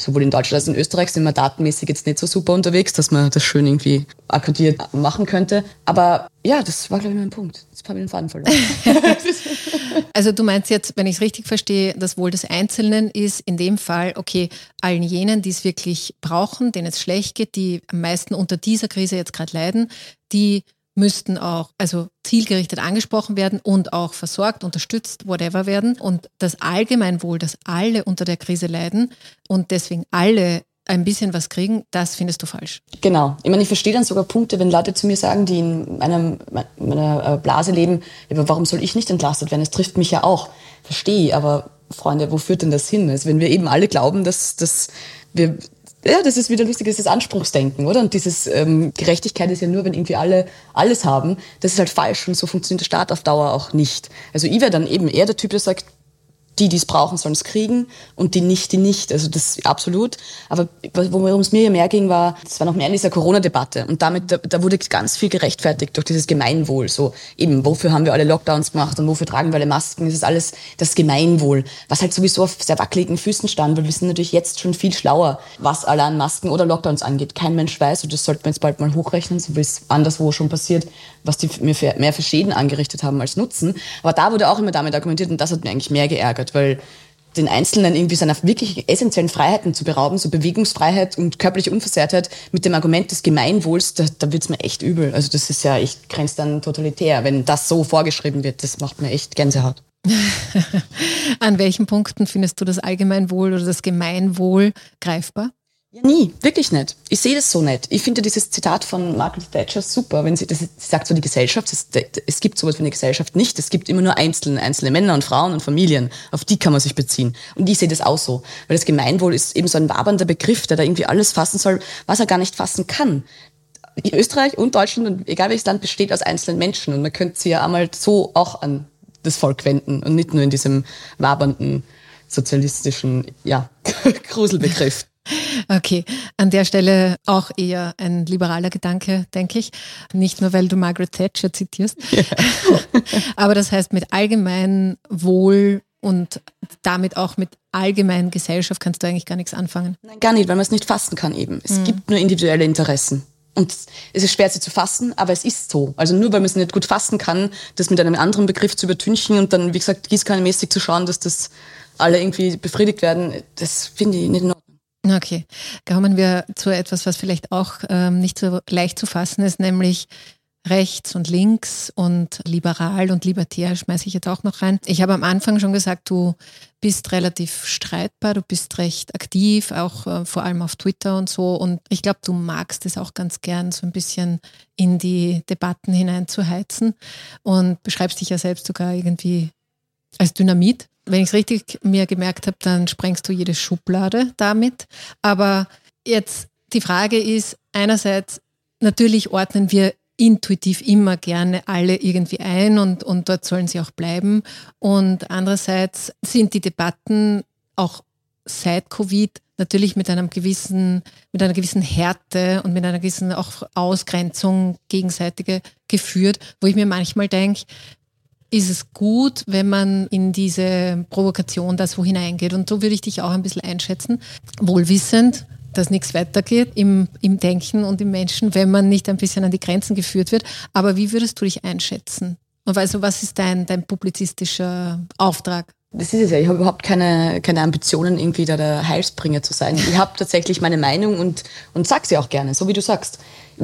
sowohl in Deutschland als auch in Österreich sind wir datenmäßig jetzt nicht so super unterwegs, dass man das schön irgendwie akkodiert machen könnte. Aber ja, das war, glaube ich, mein Punkt. Jetzt habe ich den Faden verloren. also du meinst jetzt, wenn ich es richtig verstehe, das Wohl des Einzelnen ist in dem Fall, okay, allen jenen, die es wirklich brauchen, denen es schlecht geht, die am meisten unter dieser Krise jetzt gerade leiden, die müssten auch also zielgerichtet angesprochen werden und auch versorgt, unterstützt, whatever werden. Und das Allgemeinwohl, dass alle unter der Krise leiden und deswegen alle ein bisschen was kriegen, das findest du falsch. Genau. Ich meine, ich verstehe dann sogar Punkte, wenn Leute zu mir sagen, die in meiner, meiner äh, Blase leben, aber warum soll ich nicht entlastet werden? Es trifft mich ja auch. Verstehe, aber Freunde, wo führt denn das hin? Also wenn wir eben alle glauben, dass, dass wir ja, das ist wieder lustig, das ist Anspruchsdenken, oder? Und dieses ähm, Gerechtigkeit ist ja nur, wenn irgendwie alle alles haben. Das ist halt falsch und so funktioniert der Staat auf Dauer auch nicht. Also ich wäre dann eben eher der Typ, der sagt, die, die es brauchen, sollen es kriegen und die nicht, die nicht. Also das absolut. Aber worum es mir mehr ging, war, das war noch mehr in dieser Corona-Debatte. Und damit, da, da, wurde ganz viel gerechtfertigt durch dieses Gemeinwohl. So eben, wofür haben wir alle Lockdowns gemacht und wofür tragen wir alle Masken? Das ist alles das Gemeinwohl. Was halt sowieso auf sehr wackeligen Füßen stand, weil wir sind natürlich jetzt schon viel schlauer, was alle an Masken oder Lockdowns angeht. Kein Mensch weiß, und das sollten wir jetzt bald mal hochrechnen, so wie es anderswo schon passiert, was die für, mehr für Schäden angerichtet haben als Nutzen. Aber da wurde auch immer damit argumentiert und das hat mir eigentlich mehr geärgert, weil den Einzelnen irgendwie seiner wirklich essentiellen Freiheiten zu berauben, so Bewegungsfreiheit und körperliche Unversehrtheit mit dem Argument des Gemeinwohls, da, da wird's mir echt übel. Also das ist ja, ich grenze dann totalitär, wenn das so vorgeschrieben wird, das macht mir echt Gänsehaut. An welchen Punkten findest du das Allgemeinwohl oder das Gemeinwohl greifbar? Ja, nie, wirklich nicht. Ich sehe das so nicht. Ich finde dieses Zitat von Margaret Thatcher super, wenn sie das sie sagt so die Gesellschaft, es, es gibt sowas wie eine Gesellschaft nicht, es gibt immer nur einzelne, einzelne Männer und Frauen und Familien, auf die kann man sich beziehen. Und ich sehe das auch so, weil das Gemeinwohl ist eben so ein wabernder Begriff, der da irgendwie alles fassen soll, was er gar nicht fassen kann. Österreich und Deutschland und egal welches Land besteht aus einzelnen Menschen und man könnte sie ja einmal so auch an das Volk wenden und nicht nur in diesem wabernden sozialistischen, ja, Gruselbegriff. Okay, an der Stelle auch eher ein liberaler Gedanke, denke ich. Nicht nur, weil du Margaret Thatcher zitierst. Yeah. Aber das heißt, mit allgemein Wohl und damit auch mit allgemeinen Gesellschaft kannst du eigentlich gar nichts anfangen. Nein, gar nicht, weil man es nicht fassen kann eben. Es mhm. gibt nur individuelle Interessen. Und es ist schwer, sie zu fassen, aber es ist so. Also nur weil man es nicht gut fassen kann, das mit einem anderen Begriff zu übertünchen und dann, wie gesagt, gießkannenmäßig zu schauen, dass das alle irgendwie befriedigt werden, das finde ich nicht in Ordnung. Okay, kommen wir zu etwas, was vielleicht auch ähm, nicht so leicht zu fassen ist, nämlich rechts und links und liberal und libertär schmeiße ich jetzt auch noch rein. Ich habe am Anfang schon gesagt, du bist relativ streitbar, du bist recht aktiv, auch äh, vor allem auf Twitter und so. Und ich glaube, du magst es auch ganz gern, so ein bisschen in die Debatten hineinzuheizen und beschreibst dich ja selbst sogar irgendwie als Dynamit wenn ich es richtig mir gemerkt habe, dann sprengst du jede Schublade damit. Aber jetzt die Frage ist, einerseits, natürlich ordnen wir intuitiv immer gerne alle irgendwie ein und, und dort sollen sie auch bleiben. Und andererseits sind die Debatten auch seit Covid natürlich mit einem gewissen, mit einer gewissen Härte und mit einer gewissen auch Ausgrenzung gegenseitige geführt, wo ich mir manchmal denke, ist es gut, wenn man in diese Provokation da so hineingeht. Und so würde ich dich auch ein bisschen einschätzen. Wohlwissend, dass nichts weitergeht im, im Denken und im Menschen, wenn man nicht ein bisschen an die Grenzen geführt wird. Aber wie würdest du dich einschätzen? Und also, was ist dein, dein publizistischer Auftrag? Das ist es ja. Ich habe überhaupt keine, keine Ambitionen, irgendwie da der Heilsbringer zu sein. Ich habe tatsächlich meine Meinung und, und sag sie auch gerne, so wie du sagst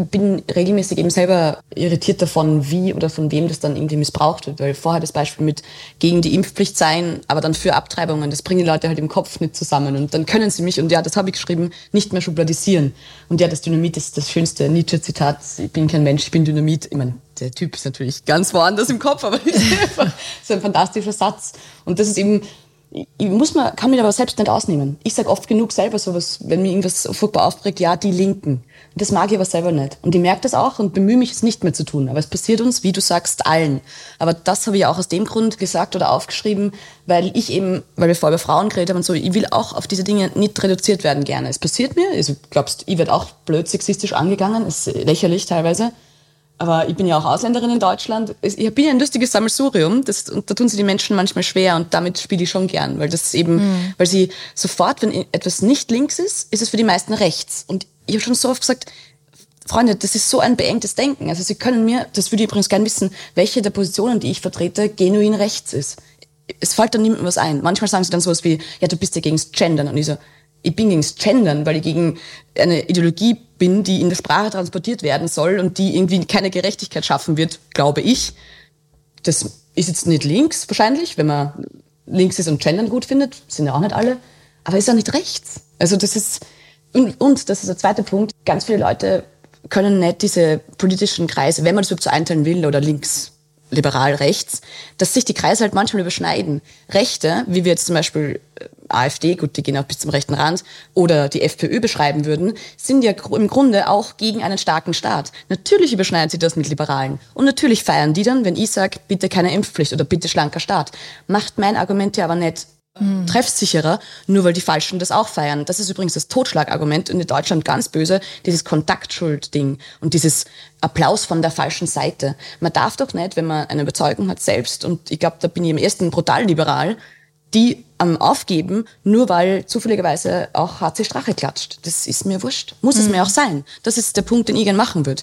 bin regelmäßig eben selber irritiert davon, wie oder von wem das dann irgendwie missbraucht wird. Weil vorher das Beispiel mit gegen die Impfpflicht sein, aber dann für Abtreibungen, das bringen die Leute halt im Kopf nicht zusammen. Und dann können sie mich, und ja, das habe ich geschrieben, nicht mehr schubladisieren. Und ja, das Dynamit ist das schönste Nietzsche-Zitat. Ich bin kein Mensch, ich bin Dynamit. Ich meine, der Typ ist natürlich ganz woanders im Kopf, aber ist so ein fantastischer Satz. Und das ist eben ich muss mal, kann mich aber selbst nicht ausnehmen. Ich sage oft genug selber sowas, wenn mir irgendwas furchtbar aufregt, ja, die Linken. Das mag ich aber selber nicht. Und ich merke das auch und bemühe mich, es nicht mehr zu tun. Aber es passiert uns, wie du sagst, allen. Aber das habe ich auch aus dem Grund gesagt oder aufgeschrieben, weil ich eben, weil wir vorher über Frauen geredet haben und so, ich will auch auf diese Dinge nicht reduziert werden gerne. Es passiert mir, also glaubst, ich werde auch blöd sexistisch angegangen, ist lächerlich teilweise. Aber ich bin ja auch Ausländerin in Deutschland. Ich bin ja ein lustiges Sammelsurium. Das, und da tun sie die Menschen manchmal schwer und damit spiele ich schon gern, weil das eben, mhm. weil sie sofort, wenn etwas nicht links ist, ist es für die meisten rechts. Und ich habe schon so oft gesagt, Freunde, das ist so ein beengtes Denken. Also Sie können mir, das würde ich übrigens gerne wissen, welche der Positionen, die ich vertrete, genuin rechts ist. Es fällt dann niemandem was ein. Manchmal sagen sie dann sowas wie, ja, du bist ja gegen Gendern. Und ich so, ich bin gegen das Gendern, weil ich gegen eine Ideologie bin, die in der Sprache transportiert werden soll und die irgendwie keine Gerechtigkeit schaffen wird, glaube ich. Das ist jetzt nicht links wahrscheinlich, wenn man links ist und Gendern gut findet, sind ja auch nicht alle, aber ist auch nicht rechts. Also das ist, und, und das ist der zweite Punkt, ganz viele Leute können nicht diese politischen Kreise, wenn man das überhaupt so einteilen will, oder links liberal rechts, dass sich die Kreise halt manchmal überschneiden. Rechte, wie wir jetzt zum Beispiel äh, AfD, gut, die gehen auch bis zum rechten Rand, oder die FPÖ beschreiben würden, sind ja im Grunde auch gegen einen starken Staat. Natürlich überschneiden sie das mit Liberalen. Und natürlich feiern die dann, wenn ich sage, bitte keine Impfpflicht oder bitte schlanker Staat. Macht mein Argument ja aber nicht mhm. treffsicherer, nur weil die Falschen das auch feiern. Das ist übrigens das Totschlagargument und in Deutschland ganz böse, dieses Kontaktschuld-Ding und dieses Applaus von der falschen Seite. Man darf doch nicht, wenn man eine Überzeugung hat selbst, und ich glaube, da bin ich im ersten brutal liberal, die am Aufgeben, nur weil zufälligerweise auch HC Strache klatscht. Das ist mir wurscht. Muss mhm. es mir auch sein. Das ist der Punkt, den ich gerne machen würde.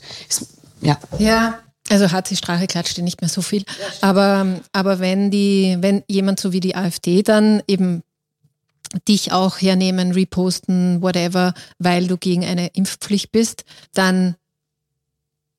Ja. Ja, also HC Strache klatscht nicht mehr so viel. Aber, aber wenn die, wenn jemand so wie die AfD dann eben dich auch hernehmen, reposten, whatever, weil du gegen eine Impfpflicht bist, dann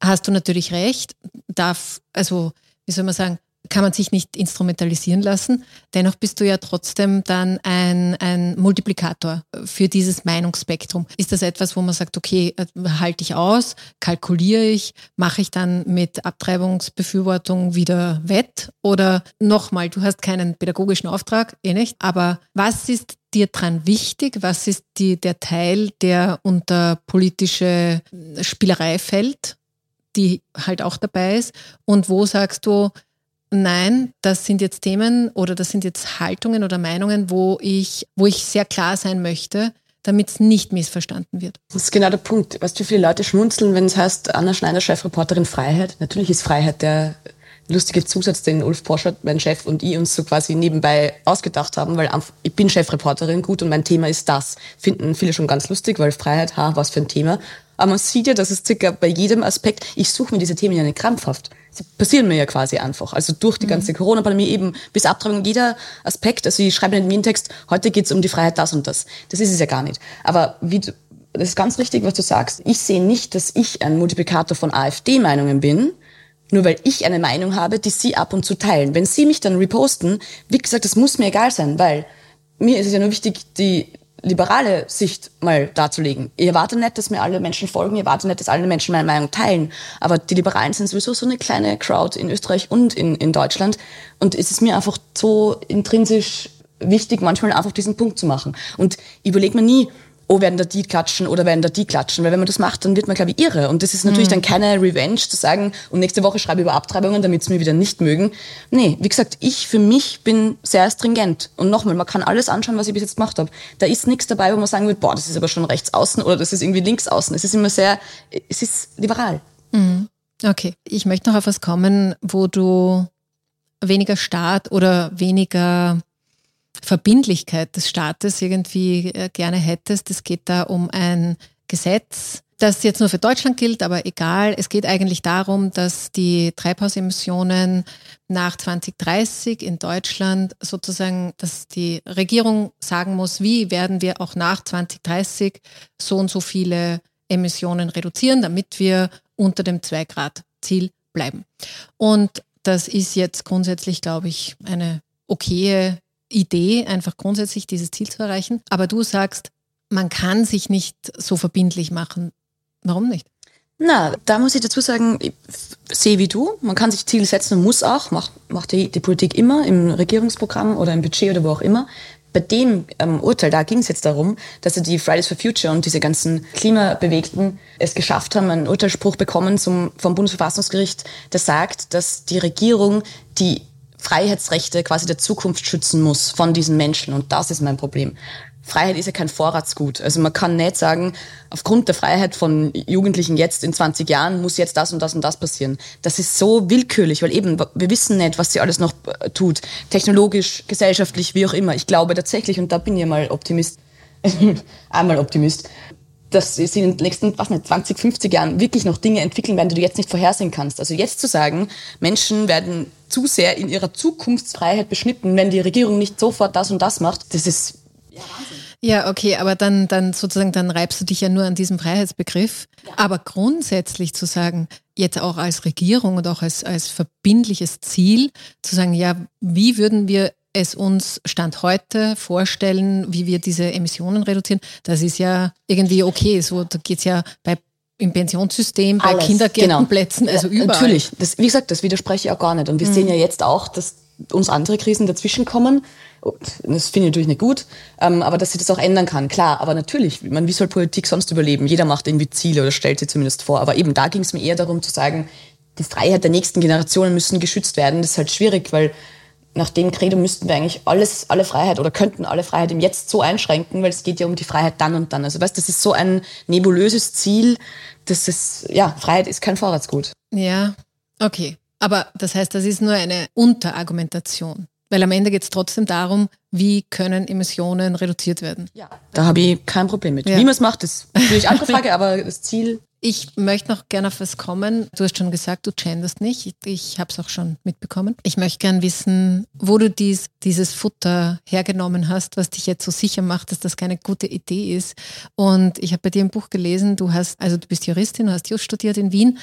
hast du natürlich recht. Darf, also, wie soll man sagen, kann man sich nicht instrumentalisieren lassen. Dennoch bist du ja trotzdem dann ein, ein Multiplikator für dieses Meinungsspektrum. Ist das etwas, wo man sagt, okay, äh, halte ich aus, kalkuliere ich, mache ich dann mit Abtreibungsbefürwortung wieder wett? Oder nochmal, du hast keinen pädagogischen Auftrag, eh nicht, aber was ist dir dran wichtig? Was ist die, der Teil, der unter politische Spielerei fällt? die halt auch dabei ist? Und wo sagst du, Nein, das sind jetzt Themen oder das sind jetzt Haltungen oder Meinungen, wo ich, wo ich sehr klar sein möchte, damit es nicht missverstanden wird. Das ist genau der Punkt. Weißt du, wie viele Leute schmunzeln, wenn es heißt, Anna Schneider, Chefreporterin Freiheit? Natürlich ist Freiheit der lustige Zusatz, den Ulf Poschert, mein Chef und ich uns so quasi nebenbei ausgedacht haben, weil ich bin Chefreporterin, gut, und mein Thema ist das. Finden viele schon ganz lustig, weil Freiheit, ha, was für ein Thema. Aber man sieht ja, dass es circa bei jedem Aspekt, ich suche mir diese Themen ja nicht krampfhaft. Sie passieren mir ja quasi einfach. Also durch die ganze mhm. Corona-Pandemie eben bis Abtreibung jeder Aspekt. Also ich schreibe in den Text, heute geht's um die Freiheit das und das. Das ist es ja gar nicht. Aber wie du, das ist ganz richtig, was du sagst. Ich sehe nicht, dass ich ein Multiplikator von AfD-Meinungen bin, nur weil ich eine Meinung habe, die Sie ab und zu teilen. Wenn Sie mich dann reposten, wie gesagt, das muss mir egal sein, weil mir ist es ja nur wichtig, die liberale Sicht mal darzulegen. Ich erwarte nicht, dass mir alle Menschen folgen, ich erwarte nicht, dass alle Menschen meine Meinung teilen, aber die Liberalen sind sowieso so eine kleine Crowd in Österreich und in, in Deutschland und es ist mir einfach so intrinsisch wichtig, manchmal einfach diesen Punkt zu machen. Und ich überlege mir nie, oh, werden da die klatschen oder werden da die klatschen. Weil wenn man das macht, dann wird man, glaube ich, irre. Und das ist natürlich mhm. dann keine Revenge zu sagen, und nächste Woche schreibe ich über Abtreibungen, damit sie mir wieder nicht mögen. Nee, wie gesagt, ich für mich bin sehr stringent. Und nochmal, man kann alles anschauen, was ich bis jetzt gemacht habe. Da ist nichts dabei, wo man sagen wird, boah, das ist aber schon rechts außen oder das ist irgendwie links außen. Es ist immer sehr, es ist liberal. Mhm. Okay, ich möchte noch auf was kommen, wo du weniger Staat oder weniger Verbindlichkeit des Staates irgendwie äh, gerne hättest. Es geht da um ein Gesetz, das jetzt nur für Deutschland gilt, aber egal. Es geht eigentlich darum, dass die Treibhausemissionen nach 2030 in Deutschland sozusagen, dass die Regierung sagen muss, wie werden wir auch nach 2030 so und so viele Emissionen reduzieren, damit wir unter dem 2-Grad-Ziel bleiben. Und das ist jetzt grundsätzlich, glaube ich, eine okaye Idee, einfach grundsätzlich dieses Ziel zu erreichen. Aber du sagst, man kann sich nicht so verbindlich machen. Warum nicht? Na, da muss ich dazu sagen, ich sehe wie du. Man kann sich Ziele setzen und muss auch, macht, macht die, die Politik immer im Regierungsprogramm oder im Budget oder wo auch immer. Bei dem ähm, Urteil, da ging es jetzt darum, dass die Fridays for Future und diese ganzen Klimabewegten es geschafft haben, einen Urteilsspruch bekommen zum, vom Bundesverfassungsgericht, der sagt, dass die Regierung die Freiheitsrechte quasi der Zukunft schützen muss von diesen Menschen. Und das ist mein Problem. Freiheit ist ja kein Vorratsgut. Also man kann nicht sagen, aufgrund der Freiheit von Jugendlichen jetzt in 20 Jahren muss jetzt das und das und das passieren. Das ist so willkürlich, weil eben wir wissen nicht, was sie alles noch äh, tut. Technologisch, gesellschaftlich, wie auch immer. Ich glaube tatsächlich, und da bin ich mal Optimist, einmal Optimist, dass sie in den nächsten, was nicht, 20, 50 Jahren wirklich noch Dinge entwickeln werden, die du jetzt nicht vorhersehen kannst. Also jetzt zu sagen, Menschen werden zu sehr in ihrer Zukunftsfreiheit beschnitten, wenn die Regierung nicht sofort das und das macht, das ist ja, Wahnsinn. Ja, okay, aber dann, dann sozusagen, dann reibst du dich ja nur an diesem Freiheitsbegriff. Ja. Aber grundsätzlich zu sagen, jetzt auch als Regierung und auch als, als verbindliches Ziel, zu sagen, ja, wie würden wir es uns Stand heute vorstellen, wie wir diese Emissionen reduzieren, das ist ja irgendwie okay. So, da geht es ja bei im Pensionssystem, bei Alles, Kindergärtenplätzen, genau. also überall. Natürlich, das, wie gesagt, das widerspreche ich auch gar nicht. Und wir mhm. sehen ja jetzt auch, dass uns andere Krisen dazwischen kommen das finde ich natürlich nicht gut, ähm, aber dass sich das auch ändern kann, klar. Aber natürlich, man, wie soll Politik sonst überleben? Jeder macht irgendwie Ziele oder stellt sie zumindest vor. Aber eben da ging es mir eher darum zu sagen, die Freiheit der nächsten Generationen müssen geschützt werden. Das ist halt schwierig, weil nach dem Credo müssten wir eigentlich alles, alle Freiheit oder könnten alle Freiheit im Jetzt so einschränken, weil es geht ja um die Freiheit dann und dann. Also weißt, das ist so ein nebulöses Ziel, das ist, ja, Freiheit ist kein Vorratsgut. Ja, okay. Aber das heißt, das ist nur eine Unterargumentation. Weil am Ende geht es trotzdem darum, wie können Emissionen reduziert werden. Ja, da habe ich kein Problem mit. Ja. Wie man es macht, ist natürlich andere Frage, aber das Ziel. Ich möchte noch gerne auf was kommen. Du hast schon gesagt, du genderst nicht. Ich, ich habe es auch schon mitbekommen. Ich möchte gerne wissen, wo du dies, dieses Futter hergenommen hast, was dich jetzt so sicher macht, dass das keine gute Idee ist. Und ich habe bei dir ein Buch gelesen, du hast, also du bist Juristin, du hast Just studiert in Wien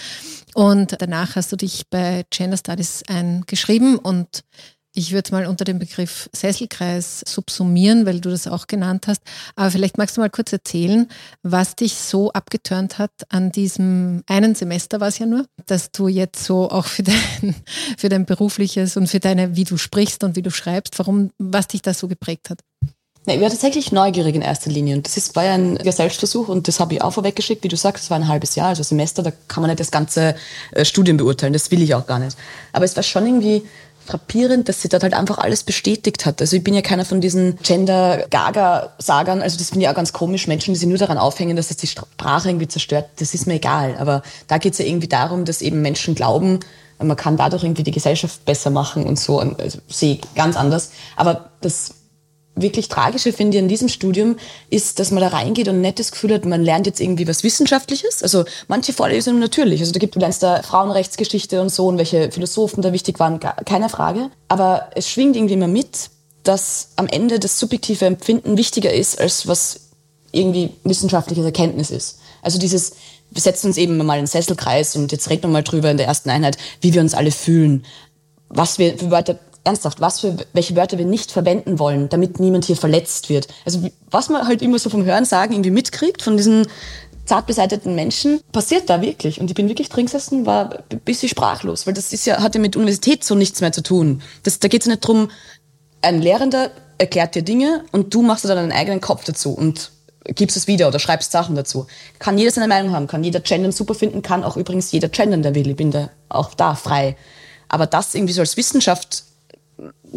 und danach hast du dich bei Gender Studies eingeschrieben und ich würde es mal unter dem Begriff Sesselkreis subsumieren, weil du das auch genannt hast. Aber vielleicht magst du mal kurz erzählen, was dich so abgeturnt hat an diesem einen Semester war es ja nur, dass du jetzt so auch für dein, für dein berufliches und für deine, wie du sprichst und wie du schreibst, warum, was dich da so geprägt hat. Nee, ich war tatsächlich neugierig in erster Linie und das ist, war ja ein Selbstversuch und das habe ich auch vorweggeschickt, wie du sagst, es war ein halbes Jahr, also Semester, da kann man nicht das ganze äh, Studium beurteilen, das will ich auch gar nicht. Aber es war schon irgendwie frappierend, dass sie dort halt einfach alles bestätigt hat. Also ich bin ja keiner von diesen Gender-Gaga-Sagern, also das finde ich auch ganz komisch, Menschen, die sich nur daran aufhängen, dass das die Sprache irgendwie zerstört, das ist mir egal. Aber da geht es ja irgendwie darum, dass eben Menschen glauben, man kann dadurch irgendwie die Gesellschaft besser machen und so, also sehe ich ganz anders. Aber das wirklich Tragische finde ich an diesem Studium ist, dass man da reingeht und nicht das Gefühl hat, man lernt jetzt irgendwie was Wissenschaftliches. Also manche Vorlesungen natürlich. Also da gibt, du lernst da Frauenrechtsgeschichte und so und welche Philosophen da wichtig waren, keine Frage. Aber es schwingt irgendwie immer mit, dass am Ende das subjektive Empfinden wichtiger ist, als was irgendwie wissenschaftliches Erkenntnis ist. Also dieses, wir setzen uns eben mal in den Sesselkreis und jetzt reden wir mal drüber in der ersten Einheit, wie wir uns alle fühlen, was wir für Wörter ernsthaft, was für, welche Wörter wir nicht verwenden wollen, damit niemand hier verletzt wird. Also was man halt immer so vom Hören sagen irgendwie mitkriegt von diesen zart beseiteten Menschen, passiert da wirklich. Und ich bin wirklich drin gesessen, war ein bisschen sprachlos, weil das ist ja, hat ja mit Universität so nichts mehr zu tun. Das, da geht es nicht drum, ein Lehrender erklärt dir Dinge und du machst dann deinen eigenen Kopf dazu und gibst es wieder oder schreibst Sachen dazu. Kann jeder seine Meinung haben, kann jeder Gendern super finden, kann auch übrigens jeder gendern, der will. Ich bin da auch da frei. Aber das irgendwie so als Wissenschaft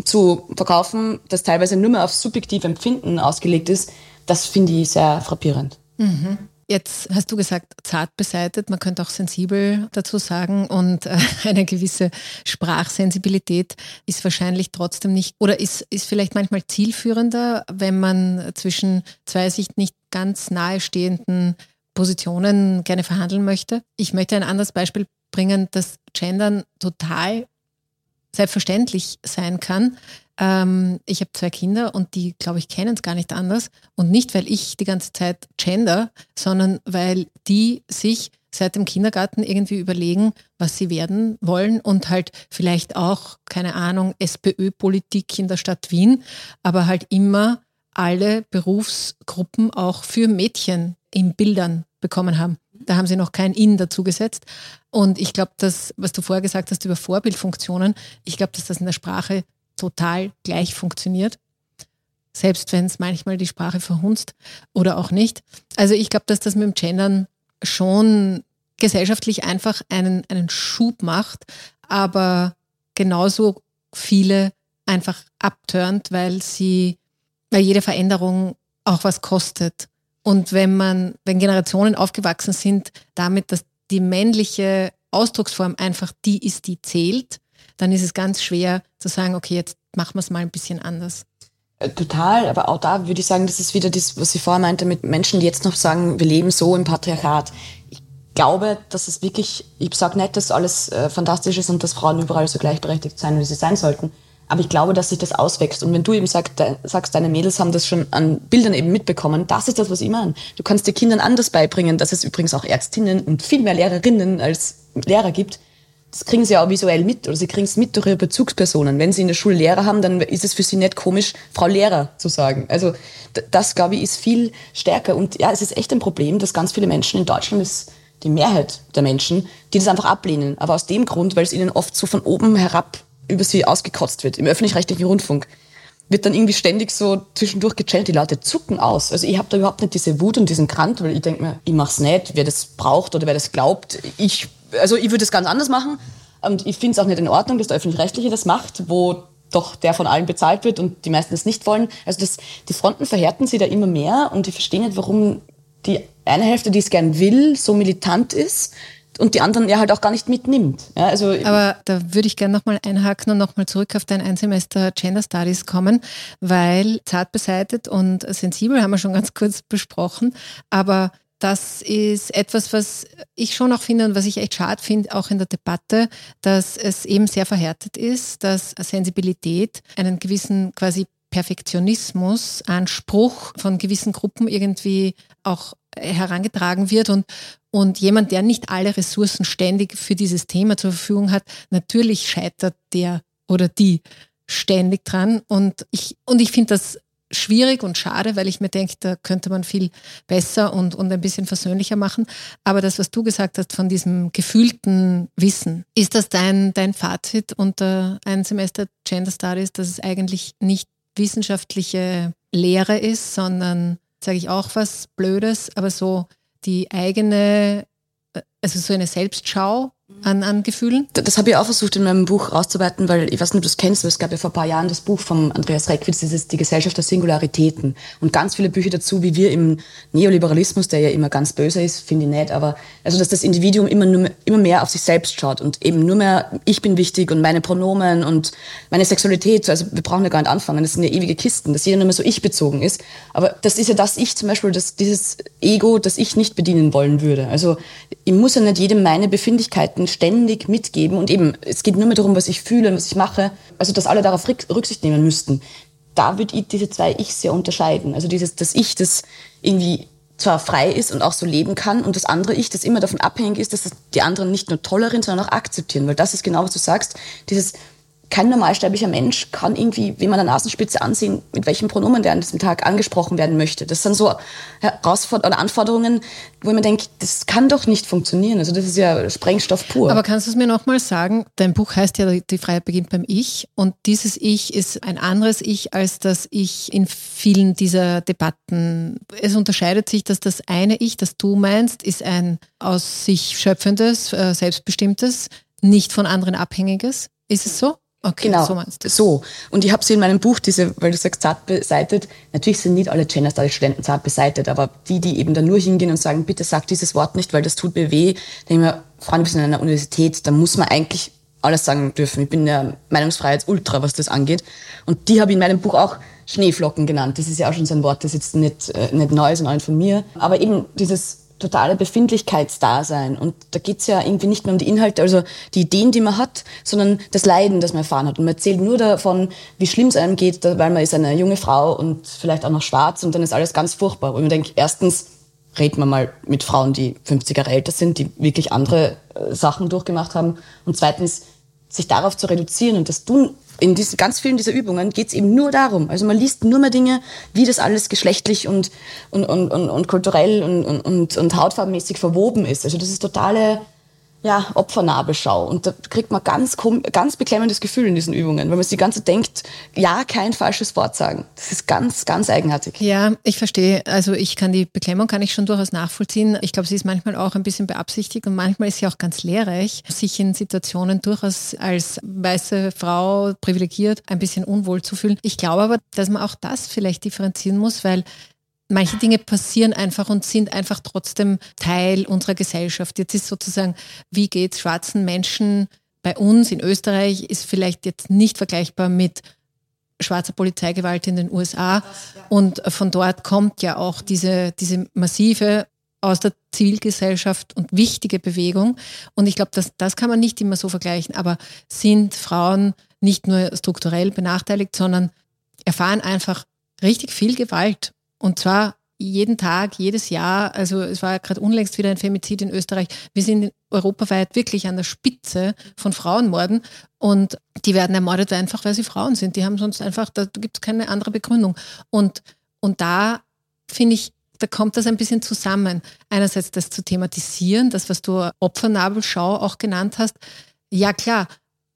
zu verkaufen, das teilweise nur mehr auf subjektive Empfinden ausgelegt ist, das finde ich sehr frappierend. Mhm. Jetzt hast du gesagt, zart beseitet, man könnte auch sensibel dazu sagen und äh, eine gewisse Sprachsensibilität ist wahrscheinlich trotzdem nicht oder ist, ist vielleicht manchmal zielführender, wenn man zwischen zwei sich nicht ganz nahestehenden Positionen gerne verhandeln möchte. Ich möchte ein anderes Beispiel bringen, dass Gendern total selbstverständlich sein kann. Ähm, ich habe zwei Kinder und die, glaube ich, kennen es gar nicht anders. Und nicht, weil ich die ganze Zeit gender, sondern weil die sich seit dem Kindergarten irgendwie überlegen, was sie werden wollen und halt vielleicht auch, keine Ahnung, SPÖ-Politik in der Stadt Wien, aber halt immer alle Berufsgruppen auch für Mädchen in Bildern bekommen haben. Da haben sie noch kein In dazu gesetzt. Und ich glaube, dass, was du vorher gesagt hast über Vorbildfunktionen, ich glaube, dass das in der Sprache total gleich funktioniert. Selbst wenn es manchmal die Sprache verhunzt oder auch nicht. Also ich glaube, dass das mit dem Gendern schon gesellschaftlich einfach einen, einen Schub macht, aber genauso viele einfach abturnt, weil sie, weil jede Veränderung auch was kostet. Und wenn man, wenn Generationen aufgewachsen sind damit, dass die männliche Ausdrucksform einfach die ist, die zählt, dann ist es ganz schwer zu sagen, okay, jetzt machen wir es mal ein bisschen anders. Äh, total, aber auch da würde ich sagen, das ist wieder das, was ich vorher meinte mit Menschen, die jetzt noch sagen, wir leben so im Patriarchat. Ich glaube, dass es wirklich, ich sage nicht, dass alles äh, fantastisch ist und dass Frauen überall so gleichberechtigt sein, wie sie sein sollten. Aber ich glaube, dass sich das auswächst. Und wenn du eben sagst, de, sagst, deine Mädels haben das schon an Bildern eben mitbekommen, das ist das, was ich meine. Du kannst den Kindern anders beibringen, dass es übrigens auch Ärztinnen und viel mehr Lehrerinnen als Lehrer gibt, das kriegen sie auch visuell mit oder sie kriegen es mit durch ihre Bezugspersonen. Wenn sie in der Schule Lehrer haben, dann ist es für sie nicht komisch, Frau Lehrer zu sagen. Also das, glaube ich, ist viel stärker. Und ja, es ist echt ein Problem, dass ganz viele Menschen in Deutschland ist die Mehrheit der Menschen, die das einfach ablehnen. Aber aus dem Grund, weil es ihnen oft so von oben herab über sie ausgekotzt wird. Im öffentlich-rechtlichen Rundfunk wird dann irgendwie ständig so zwischendurch gechannelt. Die Leute zucken aus. Also ich habe da überhaupt nicht diese Wut und diesen Krant, weil ich denke mir, ich mach's nicht. Wer das braucht oder wer das glaubt, ich also ich würde es ganz anders machen. Und ich finde es auch nicht in Ordnung, dass der Öffentlich-Rechtliche das macht, wo doch der von allen bezahlt wird und die meisten es nicht wollen. Also das, die Fronten verhärten sich da immer mehr und ich verstehe nicht, warum die eine Hälfte, die es gern will, so militant ist und die anderen ja halt auch gar nicht mitnimmt. Ja, also Aber da würde ich gerne nochmal einhaken und nochmal zurück auf dein Einsemester Gender Studies kommen, weil zart beseitet und sensibel haben wir schon ganz kurz besprochen, aber das ist etwas, was ich schon auch finde und was ich echt schade finde, auch in der Debatte, dass es eben sehr verhärtet ist, dass Sensibilität einen gewissen quasi Perfektionismus, Anspruch von gewissen Gruppen irgendwie auch herangetragen wird und, und jemand, der nicht alle Ressourcen ständig für dieses Thema zur Verfügung hat, natürlich scheitert der oder die ständig dran. Und ich, und ich finde das schwierig und schade, weil ich mir denke, da könnte man viel besser und, und ein bisschen versöhnlicher machen. Aber das, was du gesagt hast von diesem gefühlten Wissen, ist das dein, dein Fazit unter einem Semester Gender Studies, dass es eigentlich nicht wissenschaftliche Lehre ist, sondern, sage ich auch was Blödes, aber so die eigene, äh, also so eine Selbstschau an, an Gefühlen? Das habe ich auch versucht in meinem Buch rauszuarbeiten, weil ich weiß nicht, ob du es kennst, aber es gab ja vor ein paar Jahren das Buch von Andreas Reckwitz, ist Die Gesellschaft der Singularitäten. Und ganz viele Bücher dazu, wie wir im Neoliberalismus, der ja immer ganz böse ist, finde ich nicht, aber also, dass das Individuum immer, nur, immer mehr auf sich selbst schaut und eben nur mehr, ich bin wichtig und meine Pronomen und meine Sexualität, also wir brauchen ja gar nicht anfangen, das sind ja ewige Kisten, dass jeder nur mehr so ich bezogen ist. Aber das ist ja das Ich zum Beispiel, das, dieses Ego, das ich nicht bedienen wollen würde. Also ich muss ja nicht jedem meine Befindlichkeiten ständig mitgeben. Und eben, es geht nur mehr darum, was ich fühle und was ich mache. Also, dass alle darauf Rücksicht nehmen müssten. Da würde ich diese zwei Ich sehr unterscheiden. Also dieses, das Ich, das irgendwie zwar frei ist und auch so leben kann und das andere Ich, das immer davon abhängig ist, dass die anderen nicht nur tolerieren, sondern auch akzeptieren. Weil das ist genau, was du sagst. Dieses, kein normalsterblicher Mensch kann irgendwie, wie man der Nasenspitze ansehen, mit welchem Pronomen der an diesem Tag angesprochen werden möchte. Das sind so Herausforderungen Anforderungen, wo mir denke, das kann doch nicht funktionieren. Also das ist ja Sprengstoff pur. Aber kannst du es mir nochmal sagen? Dein Buch heißt ja, die Freiheit beginnt beim Ich. Und dieses Ich ist ein anderes Ich als das Ich in vielen dieser Debatten. Es unterscheidet sich, dass das eine Ich, das du meinst, ist ein aus sich schöpfendes, äh, selbstbestimmtes, nicht von anderen abhängiges. Ist es so? Okay, genau, so meinst du. So. Und ich habe sie in meinem Buch, diese, weil du sagst, zart beseitet, natürlich sind nicht alle Gender Studies Studenten zart beseitet, aber die, die eben da nur hingehen und sagen, bitte sag dieses Wort nicht, weil das tut mir weh, denke ich mir, Freunde, wir sind in einer Universität, da muss man eigentlich alles sagen dürfen. Ich bin ja Meinungsfreiheits-Ultra, was das angeht. Und die habe ich in meinem Buch auch Schneeflocken genannt. Das ist ja auch schon so ein Wort, das jetzt nicht, äh, nicht neu ist nicht von mir. Aber eben dieses totale Befindlichkeitsdasein. Und da geht's ja irgendwie nicht mehr um die Inhalte, also die Ideen, die man hat, sondern das Leiden, das man erfahren hat. Und man erzählt nur davon, wie schlimm es einem geht, weil man ist eine junge Frau und vielleicht auch noch schwarz und dann ist alles ganz furchtbar. Und man denkt, erstens reden wir mal mit Frauen, die 50 Jahre älter sind, die wirklich andere äh, Sachen durchgemacht haben. Und zweitens, sich darauf zu reduzieren und das tun in diesen ganz vielen dieser Übungen geht es eben nur darum. Also man liest nur mehr Dinge, wie das alles geschlechtlich und, und, und, und, und kulturell und, und, und, und hautfarbenmäßig verwoben ist. Also das ist totale ja, Opfernabelschau. Und da kriegt man ganz, ganz beklemmendes Gefühl in diesen Übungen, weil man sich die ganze Zeit denkt, ja, kein falsches Wort sagen. Das ist ganz, ganz eigenartig. Ja, ich verstehe. Also ich kann die Beklemmung kann ich schon durchaus nachvollziehen. Ich glaube, sie ist manchmal auch ein bisschen beabsichtigt und manchmal ist sie auch ganz lehrreich, sich in Situationen durchaus als weiße Frau privilegiert ein bisschen unwohl zu fühlen. Ich glaube aber, dass man auch das vielleicht differenzieren muss, weil manche Dinge passieren einfach und sind einfach trotzdem Teil unserer Gesellschaft. Jetzt ist sozusagen, wie geht es schwarzen Menschen bei uns in Österreich, ist vielleicht jetzt nicht vergleichbar mit schwarzer Polizeigewalt in den USA. Und von dort kommt ja auch diese, diese massive aus der Zivilgesellschaft und wichtige Bewegung. Und ich glaube, das, das kann man nicht immer so vergleichen. Aber sind Frauen nicht nur strukturell benachteiligt, sondern erfahren einfach richtig viel Gewalt und zwar jeden Tag, jedes Jahr. Also es war gerade unlängst wieder ein Femizid in Österreich. Wir sind europaweit wirklich an der Spitze von Frauenmorden und die werden ermordet einfach, weil sie Frauen sind. Die haben sonst einfach, da gibt es keine andere Begründung. Und, und da finde ich, da kommt das ein bisschen zusammen. Einerseits das zu thematisieren, das, was du Opfernabelschau auch genannt hast. Ja klar,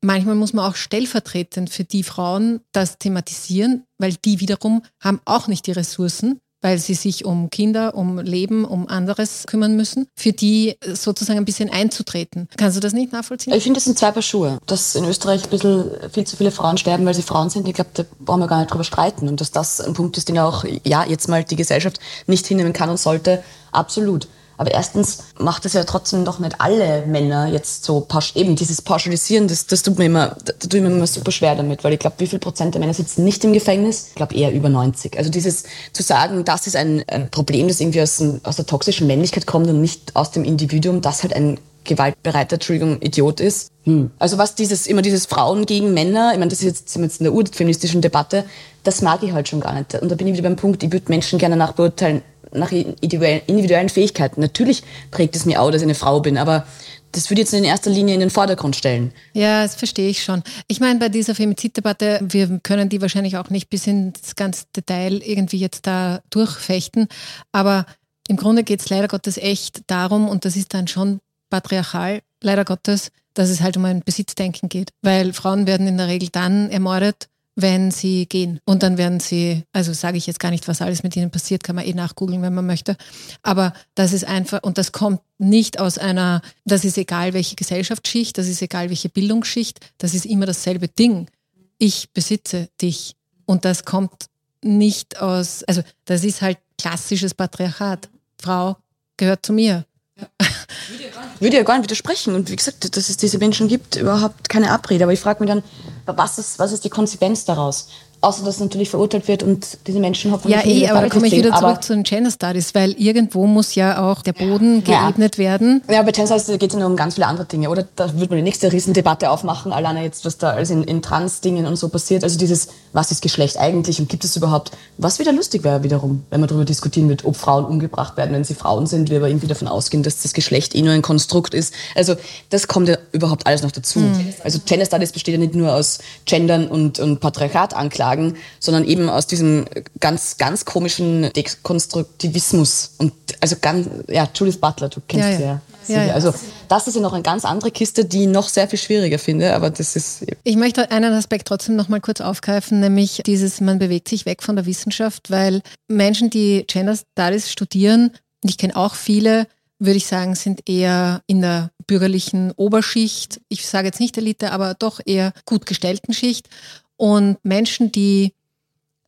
manchmal muss man auch stellvertretend für die Frauen das thematisieren, weil die wiederum haben auch nicht die Ressourcen, weil sie sich um Kinder, um Leben, um anderes kümmern müssen, für die sozusagen ein bisschen einzutreten. Kannst du das nicht nachvollziehen? Ich finde, das sind zwei Paar Schuhe. Dass in Österreich ein bisschen viel zu viele Frauen sterben, weil sie Frauen sind, ich glaube, da brauchen wir gar nicht drüber streiten. Und dass das ein Punkt ist, den auch, ja, jetzt mal die Gesellschaft nicht hinnehmen kann und sollte, absolut. Aber erstens macht es ja trotzdem doch nicht alle Männer jetzt so, eben dieses Pauschalisieren, das, das tut mir immer, da tut mir immer super schwer damit, weil ich glaube, wie viel Prozent der Männer sitzen nicht im Gefängnis? Ich glaube eher über 90. Also dieses zu sagen, das ist ein, ein Problem, das irgendwie aus, aus der toxischen Männlichkeit kommt und nicht aus dem Individuum, das halt ein gewaltbereiter, Entschuldigung, Idiot ist. Hm. Also was dieses, immer dieses Frauen gegen Männer, ich meine, das ist jetzt, sind wir jetzt in der urfeministischen Debatte, das mag ich halt schon gar nicht. Und da bin ich wieder beim Punkt, ich würde Menschen gerne nachbeurteilen, nach individuellen Fähigkeiten. Natürlich prägt es mir auch, dass ich eine Frau bin, aber das würde jetzt in erster Linie in den Vordergrund stellen. Ja, das verstehe ich schon. Ich meine, bei dieser Femiziddebatte, wir können die wahrscheinlich auch nicht bis ins ganze Detail irgendwie jetzt da durchfechten, aber im Grunde geht es leider Gottes echt darum, und das ist dann schon patriarchal, leider Gottes, dass es halt um ein Besitzdenken geht. Weil Frauen werden in der Regel dann ermordet, wenn sie gehen. Und dann werden sie, also sage ich jetzt gar nicht, was alles mit ihnen passiert, kann man eh nachgoogeln, wenn man möchte. Aber das ist einfach, und das kommt nicht aus einer, das ist egal welche Gesellschaftsschicht, das ist egal welche Bildungsschicht, das ist immer dasselbe Ding. Ich besitze dich. Und das kommt nicht aus, also das ist halt klassisches Patriarchat. Frau gehört zu mir. Ja. Würde ja gar nicht widersprechen. Und wie gesagt, dass es diese Menschen gibt, überhaupt keine Abrede. Aber ich frage mich dann, was ist, was ist die Konsequenz daraus? Außer dass natürlich verurteilt wird und diese Menschen hoffentlich Ja, eh, aber da komme ich wieder zurück zu den Gender Studies, weil irgendwo muss ja auch der Boden geebnet ja. werden. Ja, bei Gender Studies geht es ja nur um ganz viele andere Dinge, oder? Da würde man die nächste Riesendebatte aufmachen, alleine jetzt, was da alles in, in Trans-Dingen und so passiert. Also dieses, was ist Geschlecht eigentlich und gibt es überhaupt? Was wieder lustig wäre wiederum, wenn man darüber diskutieren wird, ob Frauen umgebracht werden, wenn sie Frauen sind, wir aber irgendwie davon ausgehen, dass das Geschlecht eh nur ein Konstrukt ist. Also das kommt ja überhaupt alles noch dazu. Mhm. Also Gender Studies besteht ja nicht nur aus Gendern und, und Patriarchat Aussagen, sondern eben aus diesem ganz, ganz komischen Dekonstruktivismus. Und also ganz, ja, Judith Butler, du kennst ja, sie ja. ja. ja, Also das ist ja noch eine ganz andere Kiste, die ich noch sehr viel schwieriger finde, aber das ist... Ich möchte einen Aspekt trotzdem noch mal kurz aufgreifen, nämlich dieses, man bewegt sich weg von der Wissenschaft, weil Menschen, die Gender Studies studieren, und ich kenne auch viele, würde ich sagen, sind eher in der bürgerlichen Oberschicht, ich sage jetzt nicht Elite, aber doch eher gut gestellten Schicht. Und Menschen, die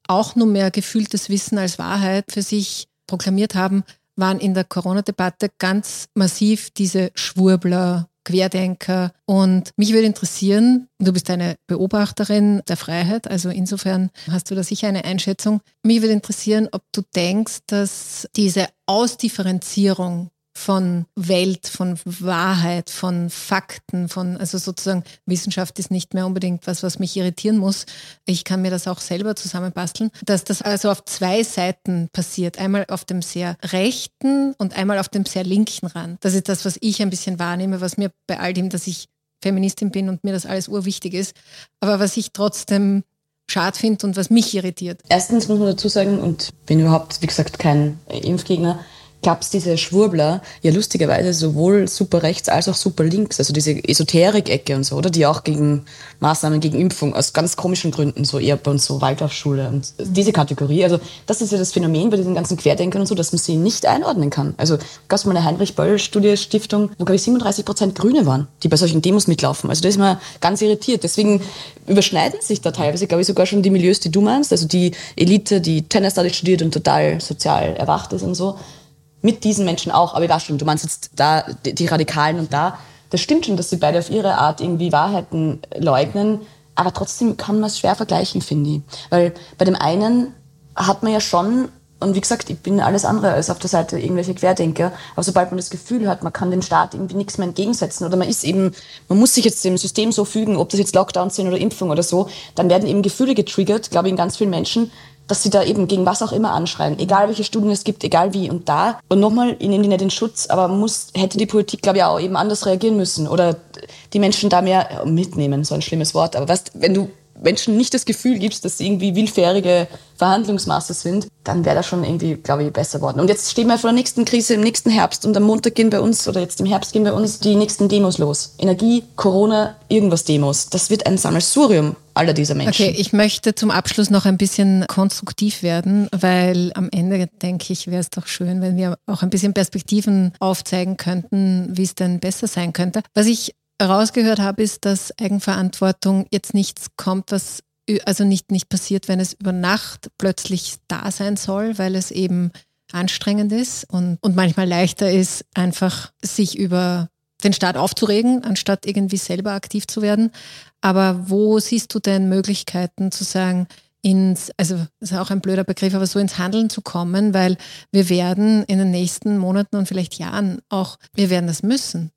auch nur mehr gefühltes Wissen als Wahrheit für sich proklamiert haben, waren in der Corona-Debatte ganz massiv diese Schwurbler, Querdenker. Und mich würde interessieren, du bist eine Beobachterin der Freiheit, also insofern hast du da sicher eine Einschätzung. Mich würde interessieren, ob du denkst, dass diese Ausdifferenzierung von Welt, von Wahrheit, von Fakten, von, also sozusagen Wissenschaft ist nicht mehr unbedingt was, was mich irritieren muss. Ich kann mir das auch selber zusammenbasteln, dass das also auf zwei Seiten passiert. Einmal auf dem sehr rechten und einmal auf dem sehr linken Rand. Das ist das, was ich ein bisschen wahrnehme, was mir bei all dem, dass ich Feministin bin und mir das alles urwichtig ist, aber was ich trotzdem schade finde und was mich irritiert. Erstens muss man dazu sagen, und bin überhaupt, wie gesagt, kein Impfgegner, gab es diese Schwurbler, ja lustigerweise sowohl super rechts als auch super links, also diese Esoterik-Ecke und so, oder? Die auch gegen Maßnahmen gegen Impfung aus ganz komischen Gründen, so eher uns so Waldorfschule und diese Kategorie. Also das ist ja das Phänomen bei diesen ganzen Querdenkern und so, dass man sie nicht einordnen kann. Also gab es mal eine Heinrich-Böll-Studie-Stiftung, wo glaube ich 37 Prozent Grüne waren, die bei solchen Demos mitlaufen. Also da ist man ganz irritiert. Deswegen überschneiden sich da teilweise, glaube ich, sogar schon die Milieus, die du meinst, also die Elite, die Tennis studiert und total sozial erwacht ist und so mit diesen Menschen auch. Aber ich weiß schon, du meinst jetzt da die, die Radikalen und da. Das stimmt schon, dass sie beide auf ihre Art irgendwie Wahrheiten leugnen. Aber trotzdem kann man es schwer vergleichen, finde ich. Weil bei dem einen hat man ja schon, und wie gesagt, ich bin alles andere als auf der Seite irgendwelche Querdenker, aber sobald man das Gefühl hat, man kann dem Staat irgendwie nichts mehr entgegensetzen oder man ist eben, man muss sich jetzt dem System so fügen, ob das jetzt Lockdowns sind oder Impfung oder so, dann werden eben Gefühle getriggert, glaube ich, in ganz vielen Menschen, dass sie da eben gegen was auch immer anschreien, egal welche Studien es gibt, egal wie und da. Und nochmal, ich nehme die nicht in Schutz, aber muss, hätte die Politik, glaube ich, auch eben anders reagieren müssen oder die Menschen da mehr mitnehmen, so ein schlimmes Wort. Aber weißt, wenn du Menschen nicht das Gefühl gibst, dass sie irgendwie willfährige Verhandlungsmasse sind, dann wäre das schon irgendwie, glaube ich, besser worden. Und jetzt stehen wir vor der nächsten Krise im nächsten Herbst und am Montag gehen bei uns oder jetzt im Herbst gehen bei uns die nächsten Demos los. Energie, Corona, irgendwas Demos. Das wird ein Sammelsurium aller dieser Menschen. Okay, ich möchte zum Abschluss noch ein bisschen konstruktiv werden, weil am Ende denke ich, wäre es doch schön, wenn wir auch ein bisschen Perspektiven aufzeigen könnten, wie es denn besser sein könnte. Was ich herausgehört habe, ist, dass Eigenverantwortung jetzt nichts kommt, was also nicht, nicht passiert, wenn es über Nacht plötzlich da sein soll, weil es eben anstrengend ist und, und manchmal leichter ist, einfach sich über den Staat aufzuregen, anstatt irgendwie selber aktiv zu werden. Aber wo siehst du denn Möglichkeiten zu sagen, ins, also ist auch ein blöder Begriff, aber so ins Handeln zu kommen, weil wir werden in den nächsten Monaten und vielleicht Jahren auch, wir werden das müssen.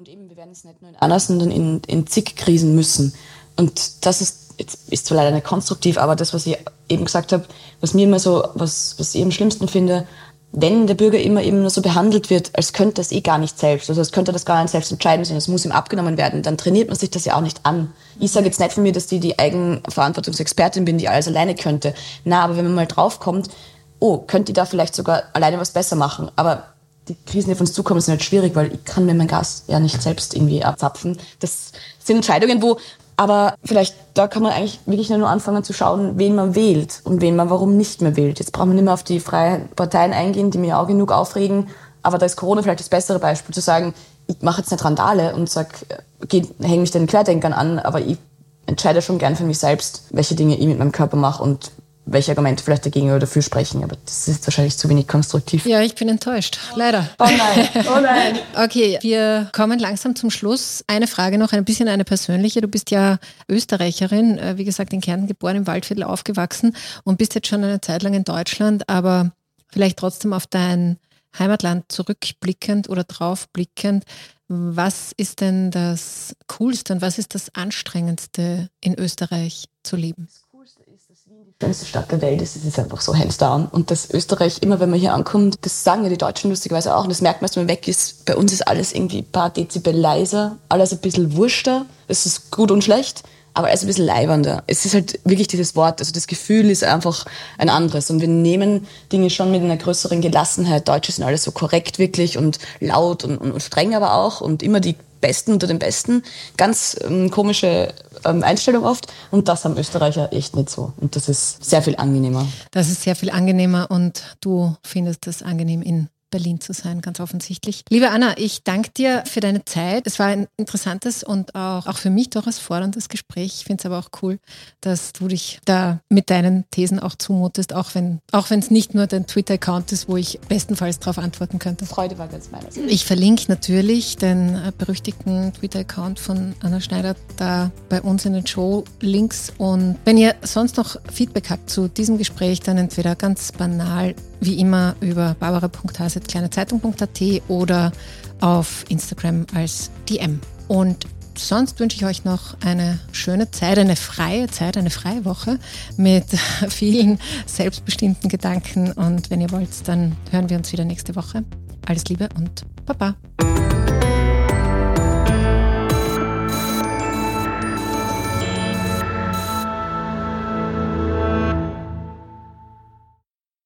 Und eben, wir werden es nicht nur in einer, sondern in, in zig Krisen müssen. Und das ist, jetzt ist zwar leider nicht konstruktiv, aber das, was ich eben gesagt habe, was mir immer so, was, was ich am schlimmsten finde, wenn der Bürger immer eben nur so behandelt wird, als könnte es eh gar nicht selbst, also als könnte das gar nicht selbst entscheiden, sondern es muss ihm abgenommen werden, dann trainiert man sich das ja auch nicht an. Ich sage jetzt nicht von mir, dass die die Eigenverantwortungsexpertin bin, die alles alleine könnte. Na, aber wenn man mal draufkommt, oh, könnte ich da vielleicht sogar alleine was besser machen. Aber die Krisen, die auf uns zukommen, sind halt schwierig, weil ich kann mir mein Gas ja nicht selbst irgendwie abzapfen. Das sind Entscheidungen, wo aber vielleicht, da kann man eigentlich wirklich nur anfangen zu schauen, wen man wählt und wen man warum nicht mehr wählt. Jetzt braucht man nicht mehr auf die freien Parteien eingehen, die mir auch genug aufregen. Aber da ist Corona vielleicht das bessere Beispiel, zu sagen, ich mache jetzt eine Randale und sag, hänge mich den Querdenkern an, aber ich entscheide schon gern für mich selbst, welche Dinge ich mit meinem Körper mache und welche Argumente vielleicht dagegen oder dafür sprechen, aber das ist wahrscheinlich zu wenig konstruktiv. Ja, ich bin enttäuscht, leider. Oh nein, oh nein. okay, wir kommen langsam zum Schluss. Eine Frage noch, ein bisschen eine persönliche. Du bist ja Österreicherin, äh, wie gesagt in Kärnten geboren, im Waldviertel aufgewachsen und bist jetzt schon eine Zeit lang in Deutschland, aber vielleicht trotzdem auf dein Heimatland zurückblickend oder draufblickend. Was ist denn das Coolste und was ist das Anstrengendste in Österreich zu leben? Schönste Stadt der Welt ist. Es ist einfach so hands down. Und das Österreich, immer wenn man hier ankommt, das sagen ja die Deutschen lustigerweise auch, und das merkt man, wenn man weg ist, bei uns ist alles irgendwie ein paar Dezibel leiser, alles ein bisschen wurschter. Es ist gut und schlecht, aber alles ein bisschen leibernder. Es ist halt wirklich dieses Wort, also das Gefühl ist einfach ein anderes. Und wir nehmen Dinge schon mit einer größeren Gelassenheit. Deutsche sind alles so korrekt wirklich und laut und, und streng aber auch und immer die Besten unter den Besten. Ganz ähm, komische ähm, Einstellung oft. Und das haben Österreicher echt nicht so. Und das ist sehr viel angenehmer. Das ist sehr viel angenehmer und du findest das angenehm in Berlin zu sein, ganz offensichtlich. Liebe Anna, ich danke dir für deine Zeit. Es war ein interessantes und auch, auch für mich durchaus forderndes Gespräch. Ich finde es aber auch cool, dass du dich da mit deinen Thesen auch zumutest, auch wenn auch es nicht nur dein Twitter-Account ist, wo ich bestenfalls darauf antworten könnte. Freude war ganz meines. Ich verlinke natürlich den äh, berüchtigten Twitter-Account von Anna Schneider da bei uns in den Show-Links. Und wenn ihr sonst noch Feedback habt zu diesem Gespräch, dann entweder ganz banal wie immer über barbara.hase.kleinezeitung.at oder auf Instagram als DM. Und sonst wünsche ich euch noch eine schöne Zeit, eine freie Zeit, eine freie Woche mit vielen selbstbestimmten Gedanken. Und wenn ihr wollt, dann hören wir uns wieder nächste Woche. Alles Liebe und Baba.